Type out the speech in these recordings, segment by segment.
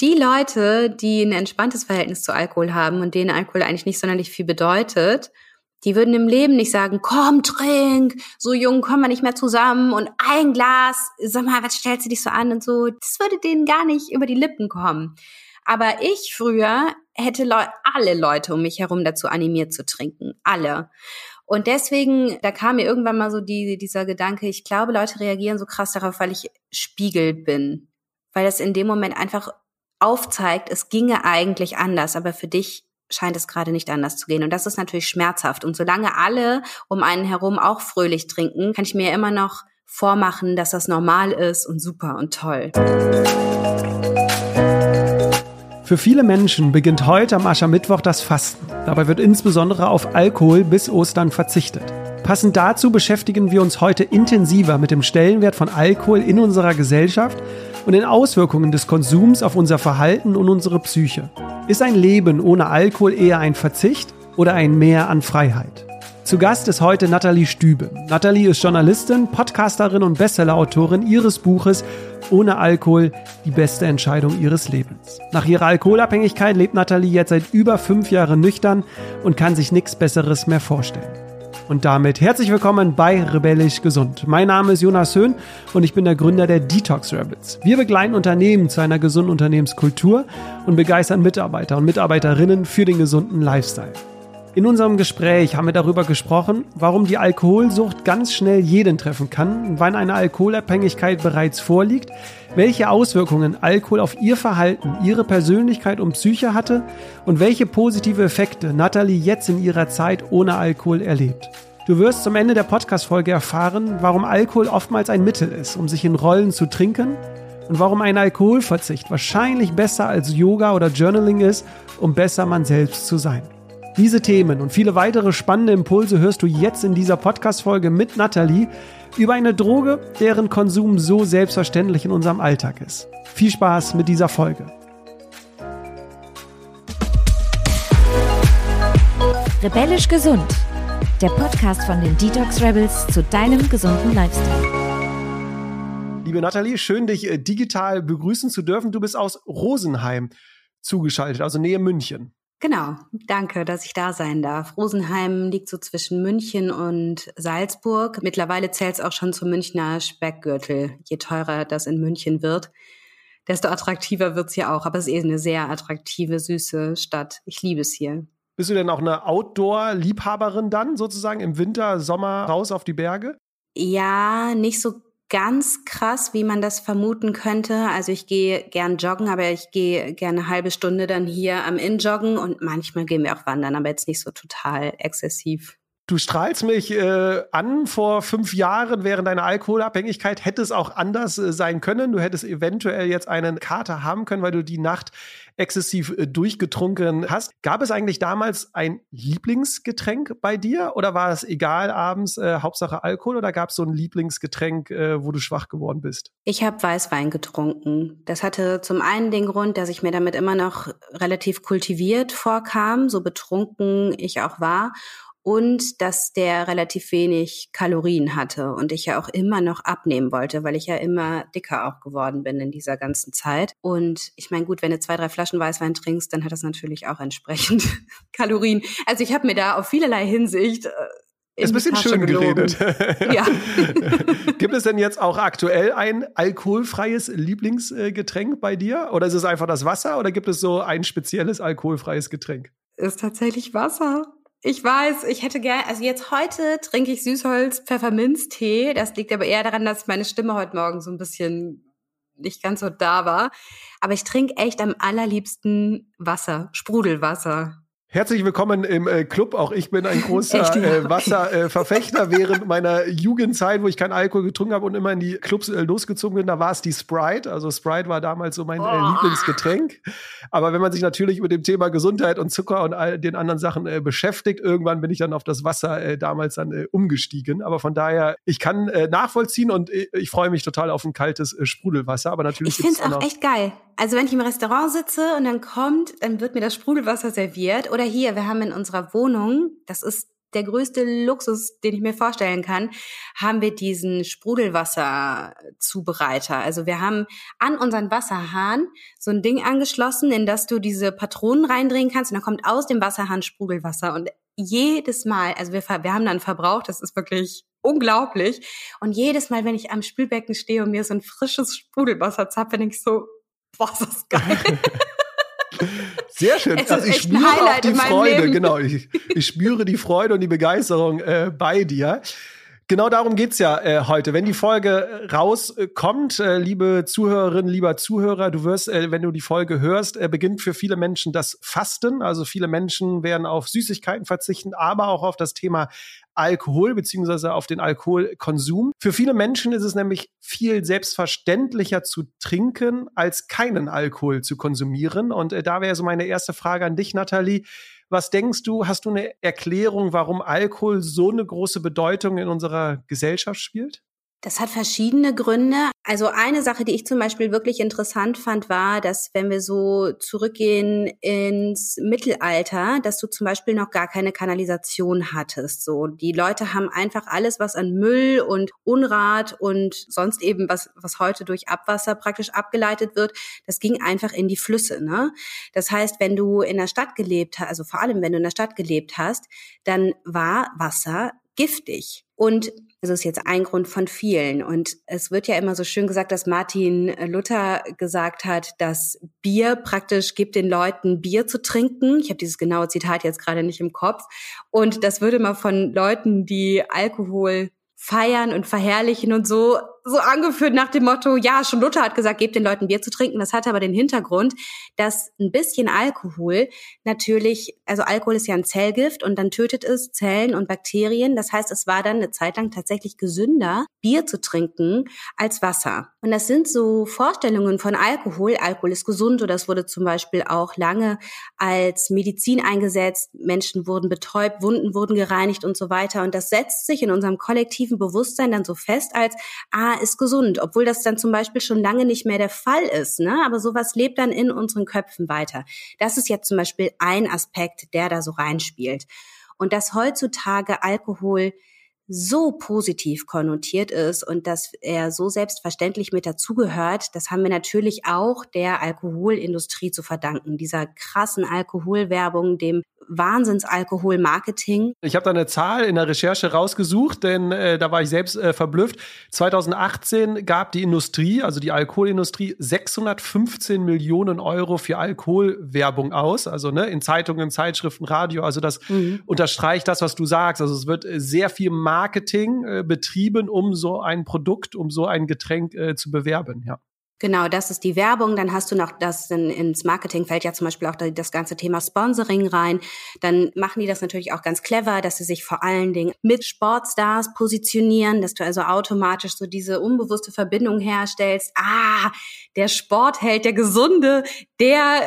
Die Leute, die ein entspanntes Verhältnis zu Alkohol haben und denen Alkohol eigentlich nicht sonderlich viel bedeutet, die würden im Leben nicht sagen, komm, trink, so jung kommen wir nicht mehr zusammen und ein Glas, sag mal, was stellst du dich so an und so. Das würde denen gar nicht über die Lippen kommen. Aber ich früher hätte Le alle Leute um mich herum dazu animiert zu trinken. Alle. Und deswegen, da kam mir irgendwann mal so die, dieser Gedanke, ich glaube, Leute reagieren so krass darauf, weil ich Spiegel bin. Weil das in dem Moment einfach aufzeigt, es ginge eigentlich anders, aber für dich scheint es gerade nicht anders zu gehen. Und das ist natürlich schmerzhaft. Und solange alle um einen herum auch fröhlich trinken, kann ich mir immer noch vormachen, dass das normal ist und super und toll. Für viele Menschen beginnt heute am Aschermittwoch das Fasten. Dabei wird insbesondere auf Alkohol bis Ostern verzichtet. Passend dazu beschäftigen wir uns heute intensiver mit dem Stellenwert von Alkohol in unserer Gesellschaft und den Auswirkungen des Konsums auf unser Verhalten und unsere Psyche. Ist ein Leben ohne Alkohol eher ein Verzicht oder ein Mehr an Freiheit? Zu Gast ist heute Nathalie Stübe. Nathalie ist Journalistin, Podcasterin und Bestsellerautorin ihres Buches Ohne Alkohol die beste Entscheidung ihres Lebens. Nach ihrer Alkoholabhängigkeit lebt Nathalie jetzt seit über fünf Jahren nüchtern und kann sich nichts Besseres mehr vorstellen. Und damit herzlich willkommen bei Rebellisch Gesund. Mein Name ist Jonas Höhn und ich bin der Gründer der Detox Rebels. Wir begleiten Unternehmen zu einer gesunden Unternehmenskultur und begeistern Mitarbeiter und Mitarbeiterinnen für den gesunden Lifestyle. In unserem Gespräch haben wir darüber gesprochen, warum die Alkoholsucht ganz schnell jeden treffen kann, wann eine Alkoholabhängigkeit bereits vorliegt, welche Auswirkungen Alkohol auf ihr Verhalten, ihre Persönlichkeit und Psyche hatte und welche positive Effekte Natalie jetzt in ihrer Zeit ohne Alkohol erlebt. Du wirst zum Ende der Podcast-Folge erfahren, warum Alkohol oftmals ein Mittel ist, um sich in Rollen zu trinken und warum ein Alkoholverzicht wahrscheinlich besser als Yoga oder Journaling ist, um besser man selbst zu sein. Diese Themen und viele weitere spannende Impulse hörst du jetzt in dieser Podcast-Folge mit Nathalie über eine Droge, deren Konsum so selbstverständlich in unserem Alltag ist. Viel Spaß mit dieser Folge. Rebellisch gesund. Der Podcast von den Detox Rebels zu deinem gesunden Lifestyle. Liebe Nathalie, schön dich äh, digital begrüßen zu dürfen. Du bist aus Rosenheim zugeschaltet, also Nähe München. Genau, danke, dass ich da sein darf. Rosenheim liegt so zwischen München und Salzburg. Mittlerweile zählt es auch schon zum Münchner Speckgürtel. Je teurer das in München wird, desto attraktiver wird's hier auch. Aber es ist eh eine sehr attraktive, süße Stadt. Ich liebe es hier. Bist du denn auch eine Outdoor-Liebhaberin dann sozusagen im Winter, Sommer raus auf die Berge? Ja, nicht so ganz krass, wie man das vermuten könnte. Also ich gehe gern joggen, aber ich gehe gerne eine halbe Stunde dann hier am Inn joggen und manchmal gehen wir auch wandern, aber jetzt nicht so total exzessiv. Du strahlst mich äh, an. Vor fünf Jahren während deiner Alkoholabhängigkeit hätte es auch anders äh, sein können. Du hättest eventuell jetzt einen Kater haben können, weil du die Nacht exzessiv äh, durchgetrunken hast. Gab es eigentlich damals ein Lieblingsgetränk bei dir oder war es egal abends, äh, Hauptsache Alkohol oder gab es so ein Lieblingsgetränk, äh, wo du schwach geworden bist? Ich habe Weißwein getrunken. Das hatte zum einen den Grund, dass ich mir damit immer noch relativ kultiviert vorkam, so betrunken ich auch war und dass der relativ wenig Kalorien hatte und ich ja auch immer noch abnehmen wollte, weil ich ja immer dicker auch geworden bin in dieser ganzen Zeit. Und ich meine, gut, wenn du zwei, drei Flaschen Weißwein trinkst, dann hat das natürlich auch entsprechend Kalorien. Also ich habe mir da auf vielerlei Hinsicht äh, ist ein bisschen schön geredet. Ja. Gibt es denn jetzt auch aktuell ein alkoholfreies Lieblingsgetränk bei dir? Oder ist es einfach das Wasser? Oder gibt es so ein spezielles alkoholfreies Getränk? Ist tatsächlich Wasser. Ich weiß, ich hätte gern, also jetzt heute trinke ich Süßholz Pfefferminztee. Das liegt aber eher daran, dass meine Stimme heute Morgen so ein bisschen nicht ganz so da war. Aber ich trinke echt am allerliebsten Wasser, Sprudelwasser. Herzlich willkommen im äh, Club. Auch ich bin ein großer äh, Wasserverfechter. Äh, Während meiner Jugendzeit, wo ich keinen Alkohol getrunken habe und immer in die Clubs äh, losgezogen bin, da war es die Sprite. Also Sprite war damals so mein äh, oh. Lieblingsgetränk. Aber wenn man sich natürlich mit dem Thema Gesundheit und Zucker und all den anderen Sachen beschäftigt, irgendwann bin ich dann auf das Wasser damals dann umgestiegen. Aber von daher, ich kann nachvollziehen und ich freue mich total auf ein kaltes Sprudelwasser. Aber natürlich. Ich finde es auch echt geil. Also wenn ich im Restaurant sitze und dann kommt, dann wird mir das Sprudelwasser serviert. Oder hier, wir haben in unserer Wohnung, das ist der größte Luxus, den ich mir vorstellen kann, haben wir diesen Sprudelwasserzubereiter. Also wir haben an unseren Wasserhahn so ein Ding angeschlossen, in das du diese Patronen reindrehen kannst und dann kommt aus dem Wasserhahn Sprudelwasser und jedes Mal, also wir, wir haben dann verbraucht, das ist wirklich unglaublich. Und jedes Mal, wenn ich am Spülbecken stehe und mir so ein frisches Sprudelwasser zapfe, denke ich so, boah, ist das geil. Sehr schön. also ich spüre auch die Freude, genau. Ich, ich spüre die Freude und die Begeisterung äh, bei dir. Genau darum geht's ja äh, heute. Wenn die Folge rauskommt, äh, liebe Zuhörerinnen, lieber Zuhörer, du wirst, äh, wenn du die Folge hörst, äh, beginnt für viele Menschen das Fasten. Also viele Menschen werden auf Süßigkeiten verzichten, aber auch auf das Thema Alkohol beziehungsweise auf den Alkoholkonsum. Für viele Menschen ist es nämlich viel selbstverständlicher zu trinken, als keinen Alkohol zu konsumieren. Und äh, da wäre so meine erste Frage an dich, Nathalie. Was denkst du, hast du eine Erklärung, warum Alkohol so eine große Bedeutung in unserer Gesellschaft spielt? Das hat verschiedene Gründe. Also eine Sache, die ich zum Beispiel wirklich interessant fand, war, dass wenn wir so zurückgehen ins Mittelalter, dass du zum Beispiel noch gar keine Kanalisation hattest. So, die Leute haben einfach alles, was an Müll und Unrat und sonst eben was, was heute durch Abwasser praktisch abgeleitet wird, das ging einfach in die Flüsse. Ne? Das heißt, wenn du in der Stadt gelebt hast, also vor allem wenn du in der Stadt gelebt hast, dann war Wasser giftig. Und das ist jetzt ein Grund von vielen. Und es wird ja immer so schön gesagt, dass Martin Luther gesagt hat, dass Bier praktisch gibt den Leuten Bier zu trinken. Ich habe dieses genaue Zitat jetzt gerade nicht im Kopf. Und das würde mal von Leuten, die Alkohol feiern und verherrlichen und so so angeführt nach dem Motto, ja, schon Luther hat gesagt, gebt den Leuten Bier zu trinken. Das hat aber den Hintergrund, dass ein bisschen Alkohol natürlich, also Alkohol ist ja ein Zellgift und dann tötet es Zellen und Bakterien. Das heißt, es war dann eine Zeit lang tatsächlich gesünder, Bier zu trinken als Wasser. Und das sind so Vorstellungen von Alkohol. Alkohol ist gesund oder es wurde zum Beispiel auch lange als Medizin eingesetzt. Menschen wurden betäubt, Wunden wurden gereinigt und so weiter. Und das setzt sich in unserem kollektiven Bewusstsein dann so fest als, ah, ist gesund, obwohl das dann zum Beispiel schon lange nicht mehr der Fall ist. Ne? Aber sowas lebt dann in unseren Köpfen weiter. Das ist jetzt zum Beispiel ein Aspekt, der da so reinspielt. Und dass heutzutage Alkohol so positiv konnotiert ist und dass er so selbstverständlich mit dazugehört, das haben wir natürlich auch der Alkoholindustrie zu verdanken, dieser krassen Alkoholwerbung, dem Wahnsinnsalkohol-Marketing. Ich habe da eine Zahl in der Recherche rausgesucht, denn äh, da war ich selbst äh, verblüfft. 2018 gab die Industrie, also die Alkoholindustrie, 615 Millionen Euro für Alkoholwerbung aus. Also ne, in Zeitungen, Zeitschriften, Radio. Also das mhm. unterstreicht das, was du sagst. Also es wird äh, sehr viel Marketing äh, betrieben, um so ein Produkt, um so ein Getränk äh, zu bewerben. Ja. Genau, das ist die Werbung. Dann hast du noch das in, ins Marketing fällt ja zum Beispiel auch das ganze Thema Sponsoring rein. Dann machen die das natürlich auch ganz clever, dass sie sich vor allen Dingen mit Sportstars positionieren, dass du also automatisch so diese unbewusste Verbindung herstellst. Ah, der Sportheld, der Gesunde, der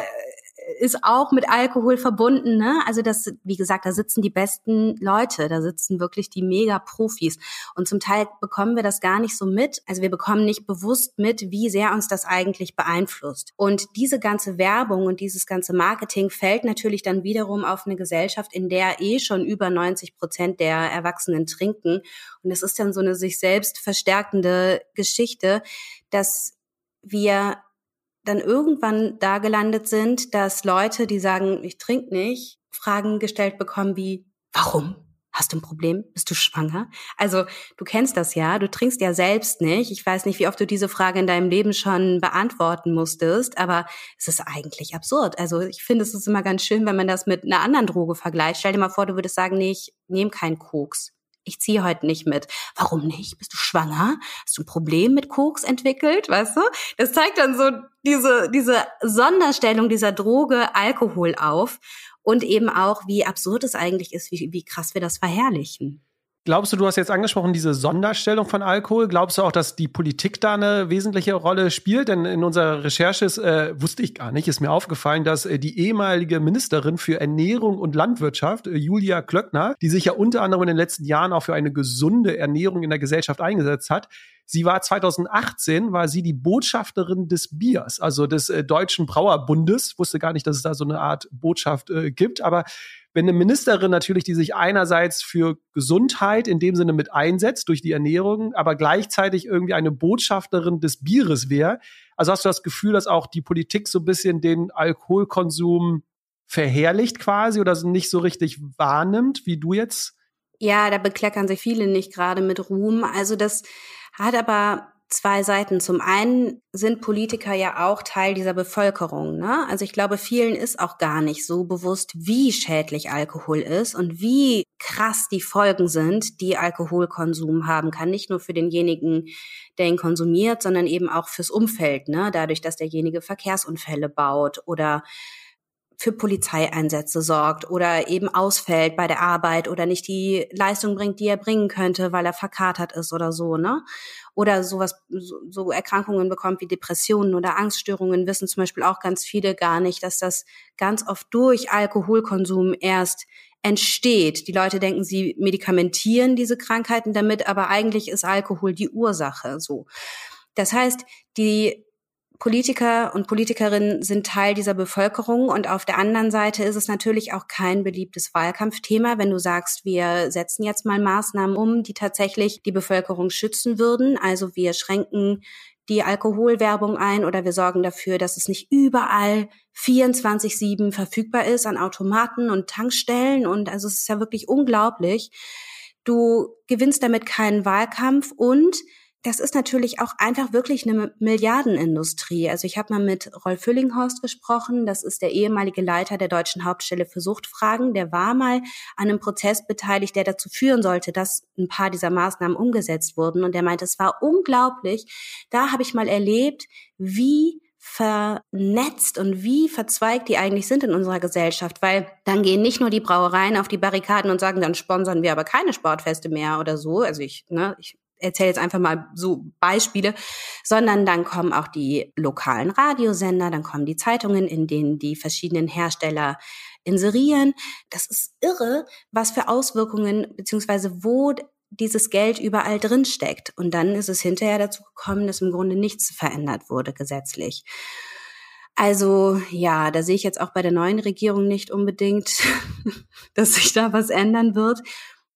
ist auch mit Alkohol verbunden. Ne? Also das, wie gesagt, da sitzen die besten Leute, da sitzen wirklich die Mega-Profis. Und zum Teil bekommen wir das gar nicht so mit. Also wir bekommen nicht bewusst mit, wie sehr uns das eigentlich beeinflusst. Und diese ganze Werbung und dieses ganze Marketing fällt natürlich dann wiederum auf eine Gesellschaft, in der eh schon über 90 Prozent der Erwachsenen trinken. Und es ist dann so eine sich selbst verstärkende Geschichte, dass wir dann irgendwann da gelandet sind, dass Leute, die sagen, ich trinke nicht, Fragen gestellt bekommen wie, warum? Hast du ein Problem? Bist du schwanger? Also du kennst das ja, du trinkst ja selbst nicht. Ich weiß nicht, wie oft du diese Frage in deinem Leben schon beantworten musstest, aber es ist eigentlich absurd. Also ich finde, es ist immer ganz schön, wenn man das mit einer anderen Droge vergleicht. Stell dir mal vor, du würdest sagen, nee, ich nehme keinen Koks ich ziehe heute nicht mit. Warum nicht? Bist du schwanger? Hast du ein Problem mit Koks entwickelt? Weißt du? Das zeigt dann so diese, diese Sonderstellung dieser Droge Alkohol auf und eben auch, wie absurd es eigentlich ist, wie, wie krass wir das verherrlichen. Glaubst du, du hast jetzt angesprochen, diese Sonderstellung von Alkohol? Glaubst du auch, dass die Politik da eine wesentliche Rolle spielt? Denn in unserer Recherche ist, äh, wusste ich gar nicht, ist mir aufgefallen, dass äh, die ehemalige Ministerin für Ernährung und Landwirtschaft, äh, Julia Klöckner, die sich ja unter anderem in den letzten Jahren auch für eine gesunde Ernährung in der Gesellschaft eingesetzt hat, Sie war 2018, war sie die Botschafterin des Biers, also des äh, Deutschen Brauerbundes. Wusste gar nicht, dass es da so eine Art Botschaft äh, gibt, aber wenn eine Ministerin natürlich, die sich einerseits für Gesundheit in dem Sinne mit einsetzt durch die Ernährung, aber gleichzeitig irgendwie eine Botschafterin des Bieres wäre, also hast du das Gefühl, dass auch die Politik so ein bisschen den Alkoholkonsum verherrlicht quasi oder nicht so richtig wahrnimmt, wie du jetzt? Ja, da bekleckern sich viele nicht gerade mit Ruhm. Also das hat aber zwei Seiten. Zum einen sind Politiker ja auch Teil dieser Bevölkerung. Ne? Also ich glaube, vielen ist auch gar nicht so bewusst, wie schädlich Alkohol ist und wie krass die Folgen sind, die Alkoholkonsum haben kann. Nicht nur für denjenigen, der ihn konsumiert, sondern eben auch fürs Umfeld. Ne? Dadurch, dass derjenige Verkehrsunfälle baut oder für Polizeieinsätze sorgt oder eben ausfällt bei der Arbeit oder nicht die Leistung bringt, die er bringen könnte, weil er verkatert ist oder so, ne? Oder sowas, so, so Erkrankungen bekommt wie Depressionen oder Angststörungen, wissen zum Beispiel auch ganz viele gar nicht, dass das ganz oft durch Alkoholkonsum erst entsteht. Die Leute denken, sie medikamentieren diese Krankheiten damit, aber eigentlich ist Alkohol die Ursache, so. Das heißt, die Politiker und Politikerinnen sind Teil dieser Bevölkerung und auf der anderen Seite ist es natürlich auch kein beliebtes Wahlkampfthema, wenn du sagst, wir setzen jetzt mal Maßnahmen um, die tatsächlich die Bevölkerung schützen würden. Also wir schränken die Alkoholwerbung ein oder wir sorgen dafür, dass es nicht überall 24-7 verfügbar ist an Automaten und Tankstellen. Und also es ist ja wirklich unglaublich. Du gewinnst damit keinen Wahlkampf und das ist natürlich auch einfach wirklich eine Milliardenindustrie. Also ich habe mal mit Rolf Füllinghorst gesprochen, das ist der ehemalige Leiter der deutschen Hauptstelle für Suchtfragen. Der war mal an einem Prozess beteiligt, der dazu führen sollte, dass ein paar dieser Maßnahmen umgesetzt wurden. Und der meinte, es war unglaublich. Da habe ich mal erlebt, wie vernetzt und wie verzweigt die eigentlich sind in unserer Gesellschaft, weil dann gehen nicht nur die Brauereien auf die Barrikaden und sagen, dann sponsern wir aber keine Sportfeste mehr oder so. Also ich, ne, ich erzähle jetzt einfach mal so Beispiele, sondern dann kommen auch die lokalen Radiosender, dann kommen die Zeitungen, in denen die verschiedenen Hersteller inserieren. Das ist irre, was für Auswirkungen beziehungsweise wo dieses Geld überall drin steckt. Und dann ist es hinterher dazu gekommen, dass im Grunde nichts verändert wurde gesetzlich. Also ja, da sehe ich jetzt auch bei der neuen Regierung nicht unbedingt, dass sich da was ändern wird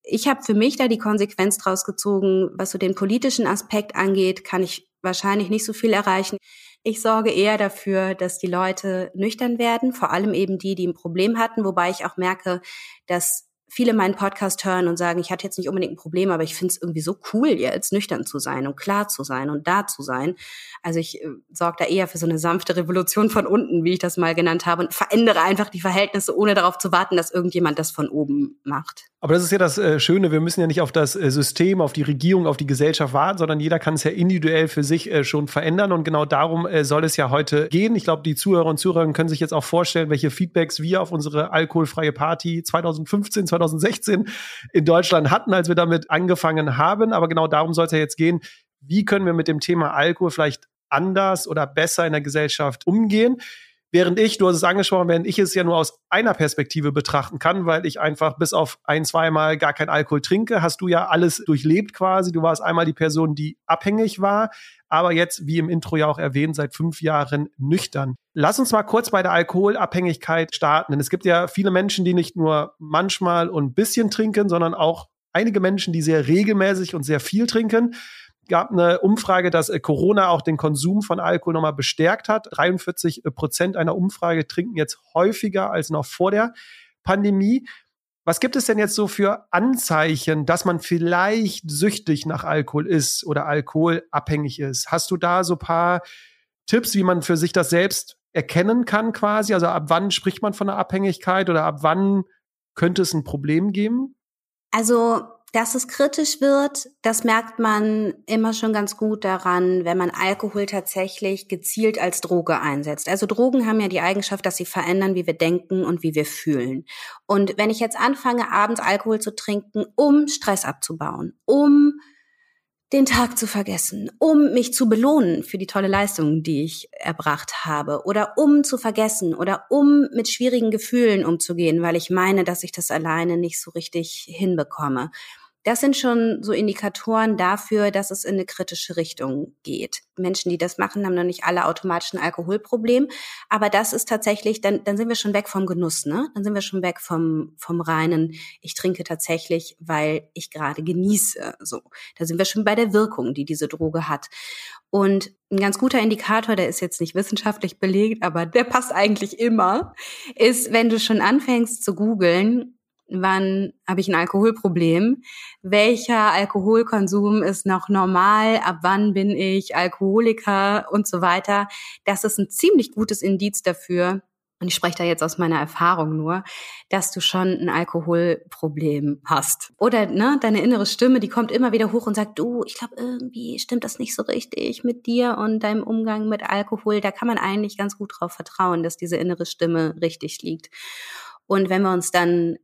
ich habe für mich da die Konsequenz draus gezogen, was so den politischen Aspekt angeht, kann ich wahrscheinlich nicht so viel erreichen. Ich sorge eher dafür, dass die Leute nüchtern werden, vor allem eben die, die ein Problem hatten, wobei ich auch merke, dass viele meinen Podcast hören und sagen, ich hatte jetzt nicht unbedingt ein Problem, aber ich finde es irgendwie so cool, jetzt nüchtern zu sein und klar zu sein und da zu sein. Also ich äh, sorge da eher für so eine sanfte Revolution von unten, wie ich das mal genannt habe, und verändere einfach die Verhältnisse, ohne darauf zu warten, dass irgendjemand das von oben macht. Aber das ist ja das äh, Schöne, wir müssen ja nicht auf das äh, System, auf die Regierung, auf die Gesellschaft warten, sondern jeder kann es ja individuell für sich äh, schon verändern. Und genau darum äh, soll es ja heute gehen. Ich glaube, die Zuhörer und Zuhörer können sich jetzt auch vorstellen, welche Feedbacks wir auf unsere alkoholfreie Party 2015, 2016 in Deutschland hatten, als wir damit angefangen haben. Aber genau darum soll es ja jetzt gehen. Wie können wir mit dem Thema Alkohol vielleicht anders oder besser in der Gesellschaft umgehen? Während ich, du hast es angesprochen, während ich es ja nur aus einer Perspektive betrachten kann, weil ich einfach bis auf ein, zweimal gar kein Alkohol trinke, hast du ja alles durchlebt quasi. Du warst einmal die Person, die abhängig war, aber jetzt, wie im Intro ja auch erwähnt, seit fünf Jahren nüchtern. Lass uns mal kurz bei der Alkoholabhängigkeit starten. Denn es gibt ja viele Menschen, die nicht nur manchmal und ein bisschen trinken, sondern auch einige Menschen, die sehr regelmäßig und sehr viel trinken gab eine Umfrage, dass äh, Corona auch den Konsum von Alkohol nochmal bestärkt hat. 43 äh, Prozent einer Umfrage trinken jetzt häufiger als noch vor der Pandemie. Was gibt es denn jetzt so für Anzeichen, dass man vielleicht süchtig nach Alkohol ist oder alkoholabhängig ist? Hast du da so paar Tipps, wie man für sich das selbst erkennen kann quasi? Also ab wann spricht man von einer Abhängigkeit oder ab wann könnte es ein Problem geben? Also dass es kritisch wird, das merkt man immer schon ganz gut daran, wenn man Alkohol tatsächlich gezielt als Droge einsetzt. Also Drogen haben ja die Eigenschaft, dass sie verändern, wie wir denken und wie wir fühlen. Und wenn ich jetzt anfange, abends Alkohol zu trinken, um Stress abzubauen, um den Tag zu vergessen, um mich zu belohnen für die tolle Leistung, die ich erbracht habe, oder um zu vergessen oder um mit schwierigen Gefühlen umzugehen, weil ich meine, dass ich das alleine nicht so richtig hinbekomme Das sind schon so Indikatoren dafür, dass es in eine kritische Richtung geht. Menschen, die das machen, haben noch nicht alle automatisch ein Alkoholproblem. Aber das ist tatsächlich, dann, dann sind wir schon weg vom Genuss, ne? Dann sind wir schon weg vom, vom reinen, ich trinke tatsächlich, weil ich gerade genieße. So. Da sind wir schon bei der Wirkung, die diese Droge hat. Und ein ganz guter Indikator, der ist jetzt nicht wissenschaftlich belegt, aber der passt eigentlich immer, ist, wenn du schon anfängst zu googeln, wann habe ich ein Alkoholproblem, welcher Alkoholkonsum ist noch normal, ab wann bin ich Alkoholiker und so weiter. Das ist ein ziemlich gutes Indiz dafür, und ich spreche da jetzt aus meiner Erfahrung nur, dass du schon ein Alkoholproblem hast. Oder ne, deine innere Stimme, die kommt immer wieder hoch und sagt, du, ich glaube, irgendwie stimmt das nicht so richtig mit dir und deinem Umgang mit Alkohol. Da kann man eigentlich ganz gut drauf vertrauen, dass diese innere Stimme richtig liegt. Und wenn wir uns dann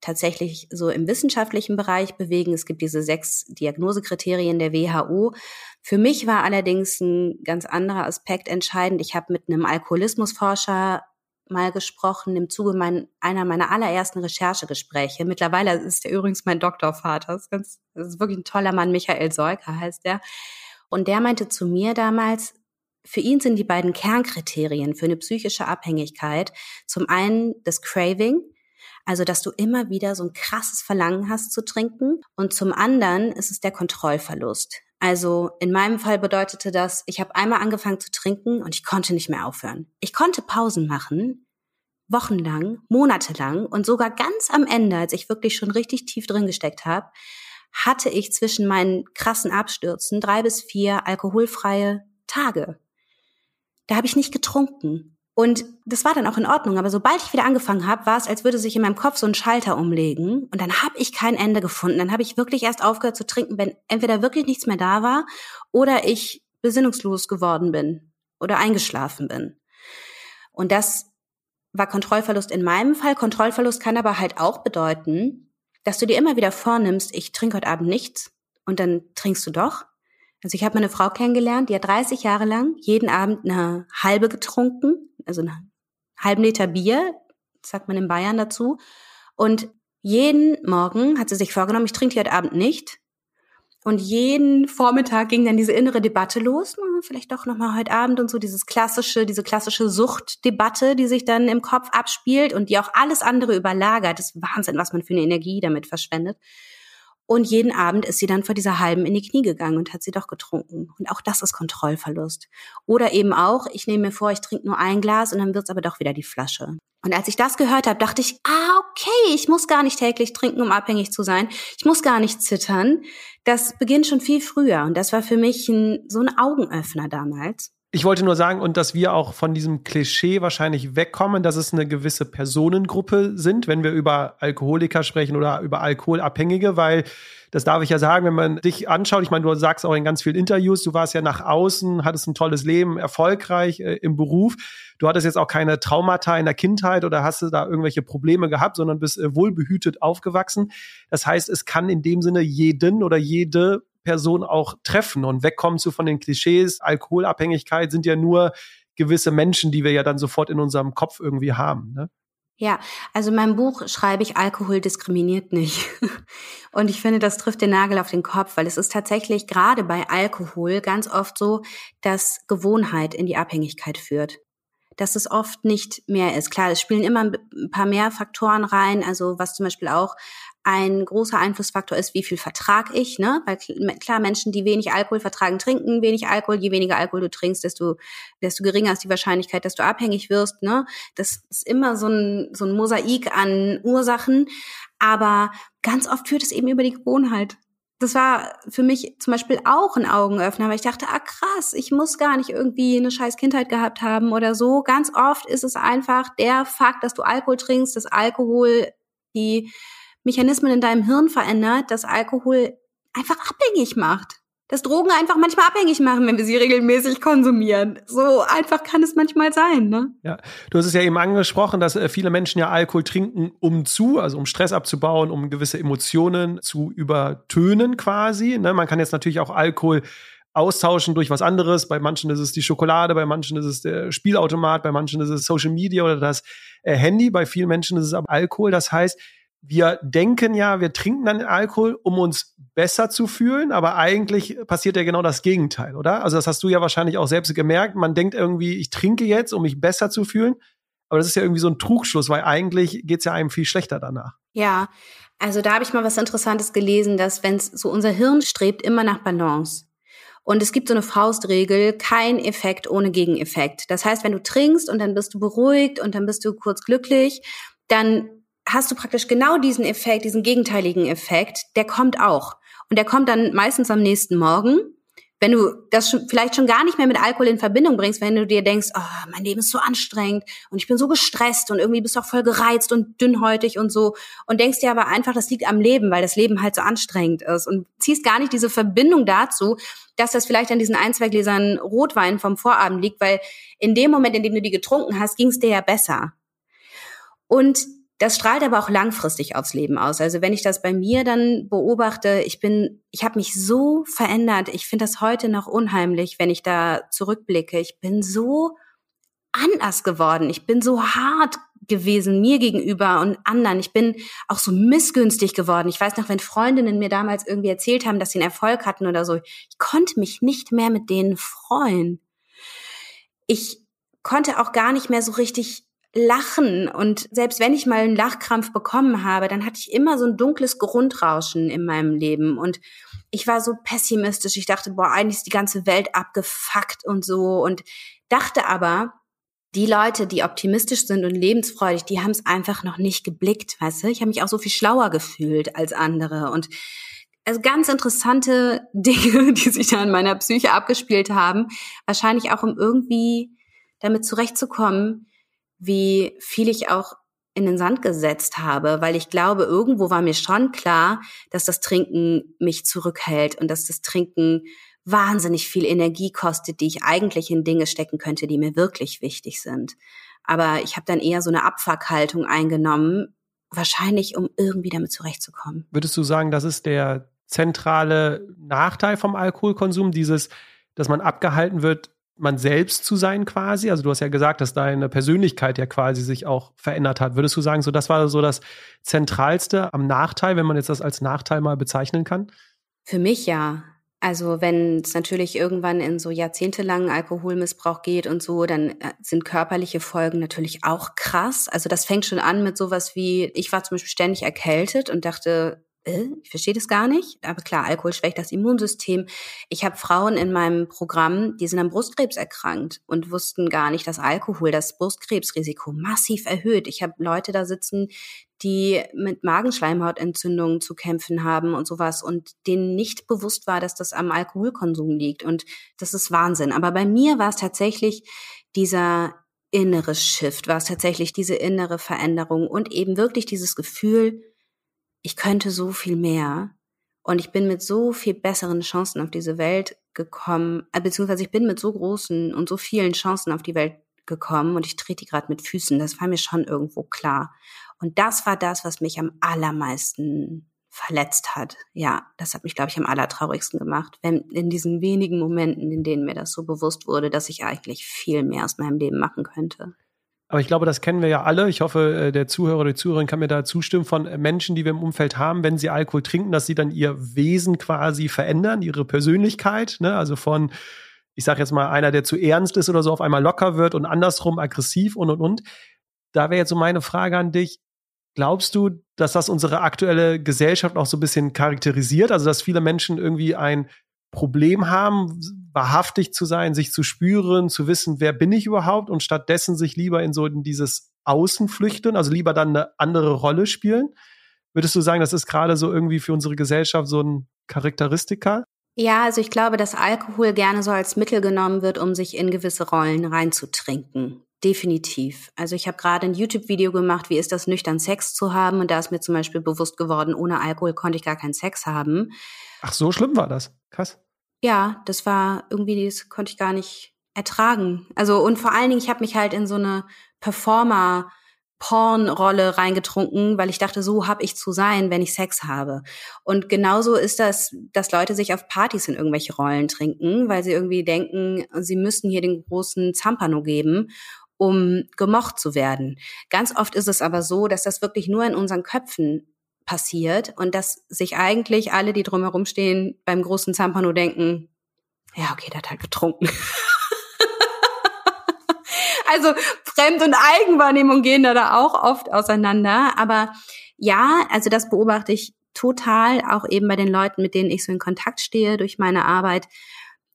tatsächlich so im wissenschaftlichen Bereich bewegen. Es gibt diese sechs Diagnosekriterien der WHO. Für mich war allerdings ein ganz anderer Aspekt entscheidend. Ich habe mit einem Alkoholismusforscher mal gesprochen im Zuge mein, einer meiner allerersten Recherchegespräche. Mittlerweile ist er übrigens mein Doktorvater. Das ist, ganz, das ist wirklich ein toller Mann. Michael Seuker heißt der. Und der meinte zu mir damals, für ihn sind die beiden Kernkriterien für eine psychische Abhängigkeit zum einen das Craving, also, dass du immer wieder so ein krasses Verlangen hast zu trinken. Und zum anderen ist es der Kontrollverlust. Also in meinem Fall bedeutete das, ich habe einmal angefangen zu trinken und ich konnte nicht mehr aufhören. Ich konnte Pausen machen, wochenlang, monatelang und sogar ganz am Ende, als ich wirklich schon richtig tief drin gesteckt habe, hatte ich zwischen meinen krassen Abstürzen drei bis vier alkoholfreie Tage. Da habe ich nicht getrunken. Und das war dann auch in Ordnung. Aber sobald ich wieder angefangen habe, war es, als würde sich in meinem Kopf so ein Schalter umlegen. Und dann habe ich kein Ende gefunden. Dann habe ich wirklich erst aufgehört zu trinken, wenn entweder wirklich nichts mehr da war oder ich besinnungslos geworden bin oder eingeschlafen bin. Und das war Kontrollverlust in meinem Fall. Kontrollverlust kann aber halt auch bedeuten, dass du dir immer wieder vornimmst, ich trinke heute Abend nichts und dann trinkst du doch. Also ich habe meine Frau kennengelernt, die hat 30 Jahre lang jeden Abend eine halbe getrunken, also einen halben Liter Bier, sagt man in Bayern dazu. Und jeden Morgen hat sie sich vorgenommen, ich trinke heute Abend nicht. Und jeden Vormittag ging dann diese innere Debatte los, vielleicht doch nochmal heute Abend und so dieses klassische, diese klassische Suchtdebatte, die sich dann im Kopf abspielt und die auch alles andere überlagert. Das ist Wahnsinn, was man für eine Energie damit verschwendet. Und jeden Abend ist sie dann vor dieser halben in die Knie gegangen und hat sie doch getrunken. Und auch das ist Kontrollverlust. Oder eben auch, ich nehme mir vor, ich trinke nur ein Glas und dann wird's aber doch wieder die Flasche. Und als ich das gehört habe, dachte ich, ah, okay, ich muss gar nicht täglich trinken, um abhängig zu sein. Ich muss gar nicht zittern. Das beginnt schon viel früher. Und das war für mich ein, so ein Augenöffner damals. Ich wollte nur sagen, und dass wir auch von diesem Klischee wahrscheinlich wegkommen, dass es eine gewisse Personengruppe sind, wenn wir über Alkoholiker sprechen oder über Alkoholabhängige, weil das darf ich ja sagen, wenn man dich anschaut, ich meine, du sagst auch in ganz vielen Interviews, du warst ja nach außen, hattest ein tolles Leben, erfolgreich äh, im Beruf. Du hattest jetzt auch keine Traumata in der Kindheit oder hast du da irgendwelche Probleme gehabt, sondern bist äh, wohlbehütet aufgewachsen. Das heißt, es kann in dem Sinne jeden oder jede Person auch treffen und wegkommen zu von den Klischees. Alkoholabhängigkeit sind ja nur gewisse Menschen, die wir ja dann sofort in unserem Kopf irgendwie haben. Ne? Ja, also in meinem Buch schreibe ich, Alkohol diskriminiert nicht. Und ich finde, das trifft den Nagel auf den Kopf, weil es ist tatsächlich gerade bei Alkohol ganz oft so, dass Gewohnheit in die Abhängigkeit führt dass es oft nicht mehr ist. Klar, es spielen immer ein paar mehr Faktoren rein, also was zum Beispiel auch ein großer Einflussfaktor ist, wie viel vertrag ich, ne? Weil klar, Menschen, die wenig Alkohol vertragen, trinken wenig Alkohol. Je weniger Alkohol du trinkst, desto, desto geringer ist die Wahrscheinlichkeit, dass du abhängig wirst, ne? Das ist immer so ein, so ein Mosaik an Ursachen. Aber ganz oft führt es eben über die Gewohnheit. Das war für mich zum Beispiel auch ein Augenöffner, weil ich dachte, ah krass, ich muss gar nicht irgendwie eine scheiß Kindheit gehabt haben oder so. Ganz oft ist es einfach der Fakt, dass du Alkohol trinkst, dass Alkohol die Mechanismen in deinem Hirn verändert, dass Alkohol einfach abhängig macht. Dass Drogen einfach manchmal abhängig machen, wenn wir sie regelmäßig konsumieren. So einfach kann es manchmal sein, ne? Ja, du hast es ja eben angesprochen, dass äh, viele Menschen ja Alkohol trinken, um zu, also um Stress abzubauen, um gewisse Emotionen zu übertönen quasi. Ne? Man kann jetzt natürlich auch Alkohol austauschen durch was anderes. Bei manchen ist es die Schokolade, bei manchen ist es der Spielautomat, bei manchen ist es Social Media oder das äh, Handy. Bei vielen Menschen ist es aber Alkohol. Das heißt, wir denken ja, wir trinken dann Alkohol, um uns besser zu fühlen, aber eigentlich passiert ja genau das Gegenteil, oder? Also das hast du ja wahrscheinlich auch selbst gemerkt. Man denkt irgendwie, ich trinke jetzt, um mich besser zu fühlen. Aber das ist ja irgendwie so ein Trugschluss, weil eigentlich geht's ja einem viel schlechter danach. Ja, also da habe ich mal was Interessantes gelesen, dass wenn so unser Hirn strebt immer nach Balance. Und es gibt so eine Faustregel, kein Effekt ohne Gegeneffekt. Das heißt, wenn du trinkst und dann bist du beruhigt und dann bist du kurz glücklich, dann hast du praktisch genau diesen Effekt, diesen gegenteiligen Effekt, der kommt auch. Und der kommt dann meistens am nächsten Morgen wenn du das schon, vielleicht schon gar nicht mehr mit Alkohol in Verbindung bringst, wenn du dir denkst, oh, mein Leben ist so anstrengend und ich bin so gestresst und irgendwie bist du auch voll gereizt und dünnhäutig und so und denkst dir aber einfach, das liegt am Leben, weil das Leben halt so anstrengend ist und ziehst gar nicht diese Verbindung dazu, dass das vielleicht an diesen ein, zwei Gläsern Rotwein vom Vorabend liegt, weil in dem Moment, in dem du die getrunken hast, ging es dir ja besser. Und das strahlt aber auch langfristig aufs Leben aus. Also wenn ich das bei mir dann beobachte, ich bin, ich habe mich so verändert. Ich finde das heute noch unheimlich, wenn ich da zurückblicke. Ich bin so anders geworden. Ich bin so hart gewesen mir gegenüber und anderen. Ich bin auch so missgünstig geworden. Ich weiß noch, wenn Freundinnen mir damals irgendwie erzählt haben, dass sie einen Erfolg hatten oder so, ich konnte mich nicht mehr mit denen freuen. Ich konnte auch gar nicht mehr so richtig Lachen. Und selbst wenn ich mal einen Lachkrampf bekommen habe, dann hatte ich immer so ein dunkles Grundrauschen in meinem Leben. Und ich war so pessimistisch. Ich dachte, boah, eigentlich ist die ganze Welt abgefuckt und so. Und dachte aber, die Leute, die optimistisch sind und lebensfreudig, die haben es einfach noch nicht geblickt, weißt du? Ich habe mich auch so viel schlauer gefühlt als andere. Und also ganz interessante Dinge, die sich da in meiner Psyche abgespielt haben. Wahrscheinlich auch, um irgendwie damit zurechtzukommen, wie viel ich auch in den Sand gesetzt habe, weil ich glaube, irgendwo war mir schon klar, dass das Trinken mich zurückhält und dass das Trinken wahnsinnig viel Energie kostet, die ich eigentlich in Dinge stecken könnte, die mir wirklich wichtig sind. Aber ich habe dann eher so eine Abfuckhaltung eingenommen, wahrscheinlich um irgendwie damit zurechtzukommen. Würdest du sagen, das ist der zentrale Nachteil vom Alkoholkonsum, dieses, dass man abgehalten wird, man selbst zu sein quasi? Also du hast ja gesagt, dass deine Persönlichkeit ja quasi sich auch verändert hat. Würdest du sagen, so das war so das Zentralste am Nachteil, wenn man jetzt das als Nachteil mal bezeichnen kann? Für mich ja. Also wenn es natürlich irgendwann in so jahrzehntelangen Alkoholmissbrauch geht und so, dann äh, sind körperliche Folgen natürlich auch krass. Also das fängt schon an mit sowas wie, ich war zum Beispiel ständig erkältet und dachte, ich verstehe das gar nicht. Aber klar, Alkohol schwächt das Immunsystem. Ich habe Frauen in meinem Programm, die sind am Brustkrebs erkrankt und wussten gar nicht, dass Alkohol das Brustkrebsrisiko massiv erhöht. Ich habe Leute da sitzen, die mit Magenschleimhautentzündungen zu kämpfen haben und sowas und denen nicht bewusst war, dass das am Alkoholkonsum liegt. Und das ist Wahnsinn. Aber bei mir war es tatsächlich dieser innere Shift, war es tatsächlich diese innere Veränderung und eben wirklich dieses Gefühl, ich könnte so viel mehr und ich bin mit so viel besseren Chancen auf diese Welt gekommen, äh, beziehungsweise ich bin mit so großen und so vielen Chancen auf die Welt gekommen und ich trete die gerade mit Füßen. Das war mir schon irgendwo klar. Und das war das, was mich am allermeisten verletzt hat. Ja, das hat mich, glaube ich, am allertraurigsten gemacht. Wenn in diesen wenigen Momenten, in denen mir das so bewusst wurde, dass ich eigentlich viel mehr aus meinem Leben machen könnte. Aber ich glaube, das kennen wir ja alle. Ich hoffe, äh, der Zuhörer oder die Zuhörerin kann mir da zustimmen von äh, Menschen, die wir im Umfeld haben, wenn sie Alkohol trinken, dass sie dann ihr Wesen quasi verändern, ihre Persönlichkeit. Ne? Also von, ich sage jetzt mal, einer, der zu ernst ist oder so, auf einmal locker wird und andersrum aggressiv und und und. Da wäre jetzt so meine Frage an dich. Glaubst du, dass das unsere aktuelle Gesellschaft auch so ein bisschen charakterisiert? Also, dass viele Menschen irgendwie ein Problem haben, wahrhaftig zu sein, sich zu spüren, zu wissen, wer bin ich überhaupt und stattdessen sich lieber in so in dieses Außen flüchten, also lieber dann eine andere Rolle spielen. Würdest du sagen, das ist gerade so irgendwie für unsere Gesellschaft so ein Charakteristika? Ja, also ich glaube, dass Alkohol gerne so als Mittel genommen wird, um sich in gewisse Rollen reinzutrinken. Definitiv. Also ich habe gerade ein YouTube-Video gemacht, wie ist das nüchtern Sex zu haben und da ist mir zum Beispiel bewusst geworden, ohne Alkohol konnte ich gar keinen Sex haben. Ach, so schlimm war das. Krass. Ja, das war irgendwie, das konnte ich gar nicht ertragen. Also und vor allen Dingen, ich habe mich halt in so eine Performer Porn-Rolle reingetrunken, weil ich dachte, so hab ich zu sein, wenn ich Sex habe. Und genauso ist das, dass Leute sich auf Partys in irgendwelche Rollen trinken, weil sie irgendwie denken, sie müssten hier den großen Zampano geben. um gemocht zu werden. Ganz oft ist es aber so, dass das wirklich nur in unseren Köpfen passiert und dass sich eigentlich alle, die drumherum stehen, beim großen Zampano denken, ja, okay, der hat halt getrunken. also Fremd- und Eigenwahrnehmung gehen da, da auch oft auseinander. Aber ja, also das beobachte ich total, auch eben bei den Leuten, mit denen ich so in Kontakt stehe durch meine Arbeit.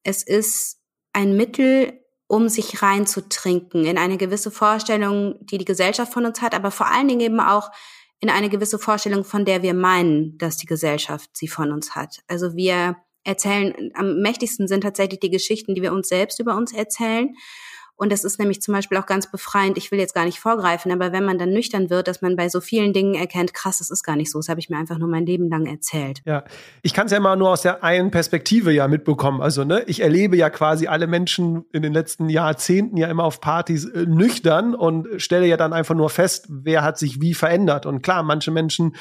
Es ist ein Mittel, um sich reinzutrinken in eine gewisse Vorstellung, die die Gesellschaft von uns hat, aber vor allen Dingen eben auch in eine gewisse Vorstellung, von der wir meinen, dass die Gesellschaft sie von uns hat. Also wir erzählen, am mächtigsten sind tatsächlich die Geschichten, die wir uns selbst über uns erzählen. Und das ist nämlich zum Beispiel auch ganz befreiend. Ich will jetzt gar nicht vorgreifen, aber wenn man dann nüchtern wird, dass man bei so vielen Dingen erkennt, krass, das ist gar nicht so. Das habe ich mir einfach nur mein Leben lang erzählt. Ja, ich kann es ja immer nur aus der einen Perspektive ja mitbekommen. Also ne, ich erlebe ja quasi alle Menschen in den letzten Jahrzehnten ja immer auf Partys äh, nüchtern und stelle ja dann einfach nur fest, wer hat sich wie verändert. Und klar, manche Menschen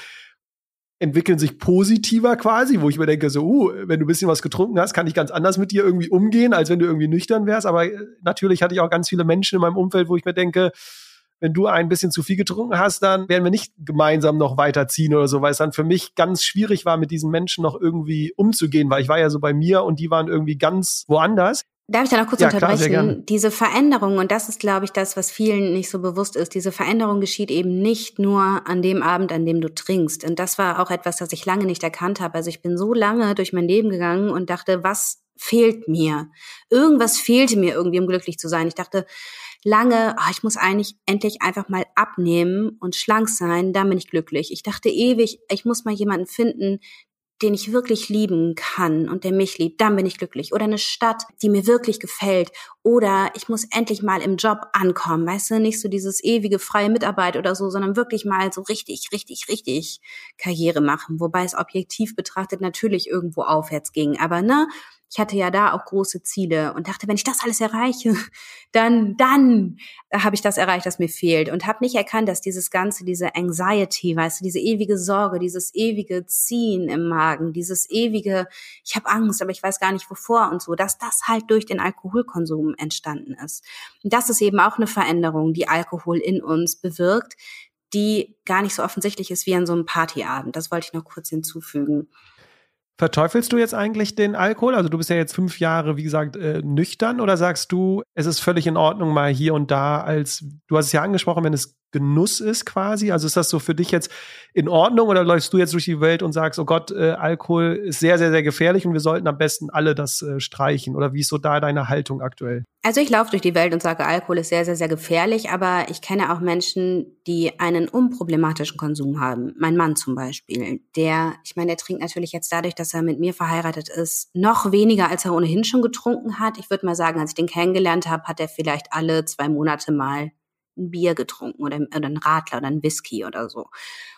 entwickeln sich positiver quasi, wo ich mir denke, so, uh, wenn du ein bisschen was getrunken hast, kann ich ganz anders mit dir irgendwie umgehen, als wenn du irgendwie nüchtern wärst. Aber äh, natürlich hatte ich auch ganz viele Menschen in meinem Umfeld, wo ich mir denke, wenn du ein bisschen zu viel getrunken hast, dann werden wir nicht gemeinsam noch weiterziehen oder so, weil es dann für mich ganz schwierig war, mit diesen Menschen noch irgendwie umzugehen, weil ich war ja so bei mir und die waren irgendwie ganz woanders. Darf ich da noch kurz ja, unterbrechen? Klar, diese Veränderung, und das ist, glaube ich, das, was vielen nicht so bewusst ist, diese Veränderung geschieht eben nicht nur an dem Abend, an dem du trinkst. Und das war auch etwas, das ich lange nicht erkannt habe. Also ich bin so lange durch mein Leben gegangen und dachte, was fehlt mir? Irgendwas fehlte mir irgendwie, um glücklich zu sein. Ich dachte lange, oh, ich muss eigentlich endlich einfach mal abnehmen und schlank sein, dann bin ich glücklich. Ich dachte ewig, ich muss mal jemanden finden, den ich wirklich lieben kann und der mich liebt, dann bin ich glücklich. Oder eine Stadt, die mir wirklich gefällt. Oder ich muss endlich mal im Job ankommen. Weißt du, nicht so dieses ewige freie Mitarbeit oder so, sondern wirklich mal so richtig, richtig, richtig Karriere machen. Wobei es objektiv betrachtet natürlich irgendwo aufwärts ging. Aber ne, ich hatte ja da auch große Ziele und dachte, wenn ich das alles erreiche, dann, dann habe ich das erreicht, das mir fehlt und habe nicht erkannt, dass dieses ganze, diese Anxiety, weißt du, diese ewige Sorge, dieses ewige Ziehen im Magen, dieses ewige, ich habe Angst, aber ich weiß gar nicht wovor und so, dass das halt durch den Alkoholkonsum entstanden ist. Und das ist eben auch eine Veränderung, die Alkohol in uns bewirkt, die gar nicht so offensichtlich ist wie an so einem Partyabend. Das wollte ich noch kurz hinzufügen. Verteufelst du jetzt eigentlich den Alkohol? Also du bist ja jetzt fünf Jahre, wie gesagt, äh, nüchtern oder sagst du, es ist völlig in Ordnung, mal hier und da als, du hast es ja angesprochen, wenn es Genuss ist quasi? Also ist das so für dich jetzt in Ordnung oder läufst du jetzt durch die Welt und sagst, oh Gott, äh, Alkohol ist sehr, sehr, sehr gefährlich und wir sollten am besten alle das äh, streichen? Oder wie ist so da deine Haltung aktuell? Also ich laufe durch die Welt und sage, Alkohol ist sehr, sehr, sehr gefährlich, aber ich kenne auch Menschen, die einen unproblematischen Konsum haben. Mein Mann zum Beispiel, der, ich meine, der trinkt natürlich jetzt dadurch, dass er mit mir verheiratet ist, noch weniger, als er ohnehin schon getrunken hat. Ich würde mal sagen, als ich den kennengelernt habe, hat er vielleicht alle zwei Monate mal ein Bier getrunken oder, oder ein Radler oder ein Whisky oder so.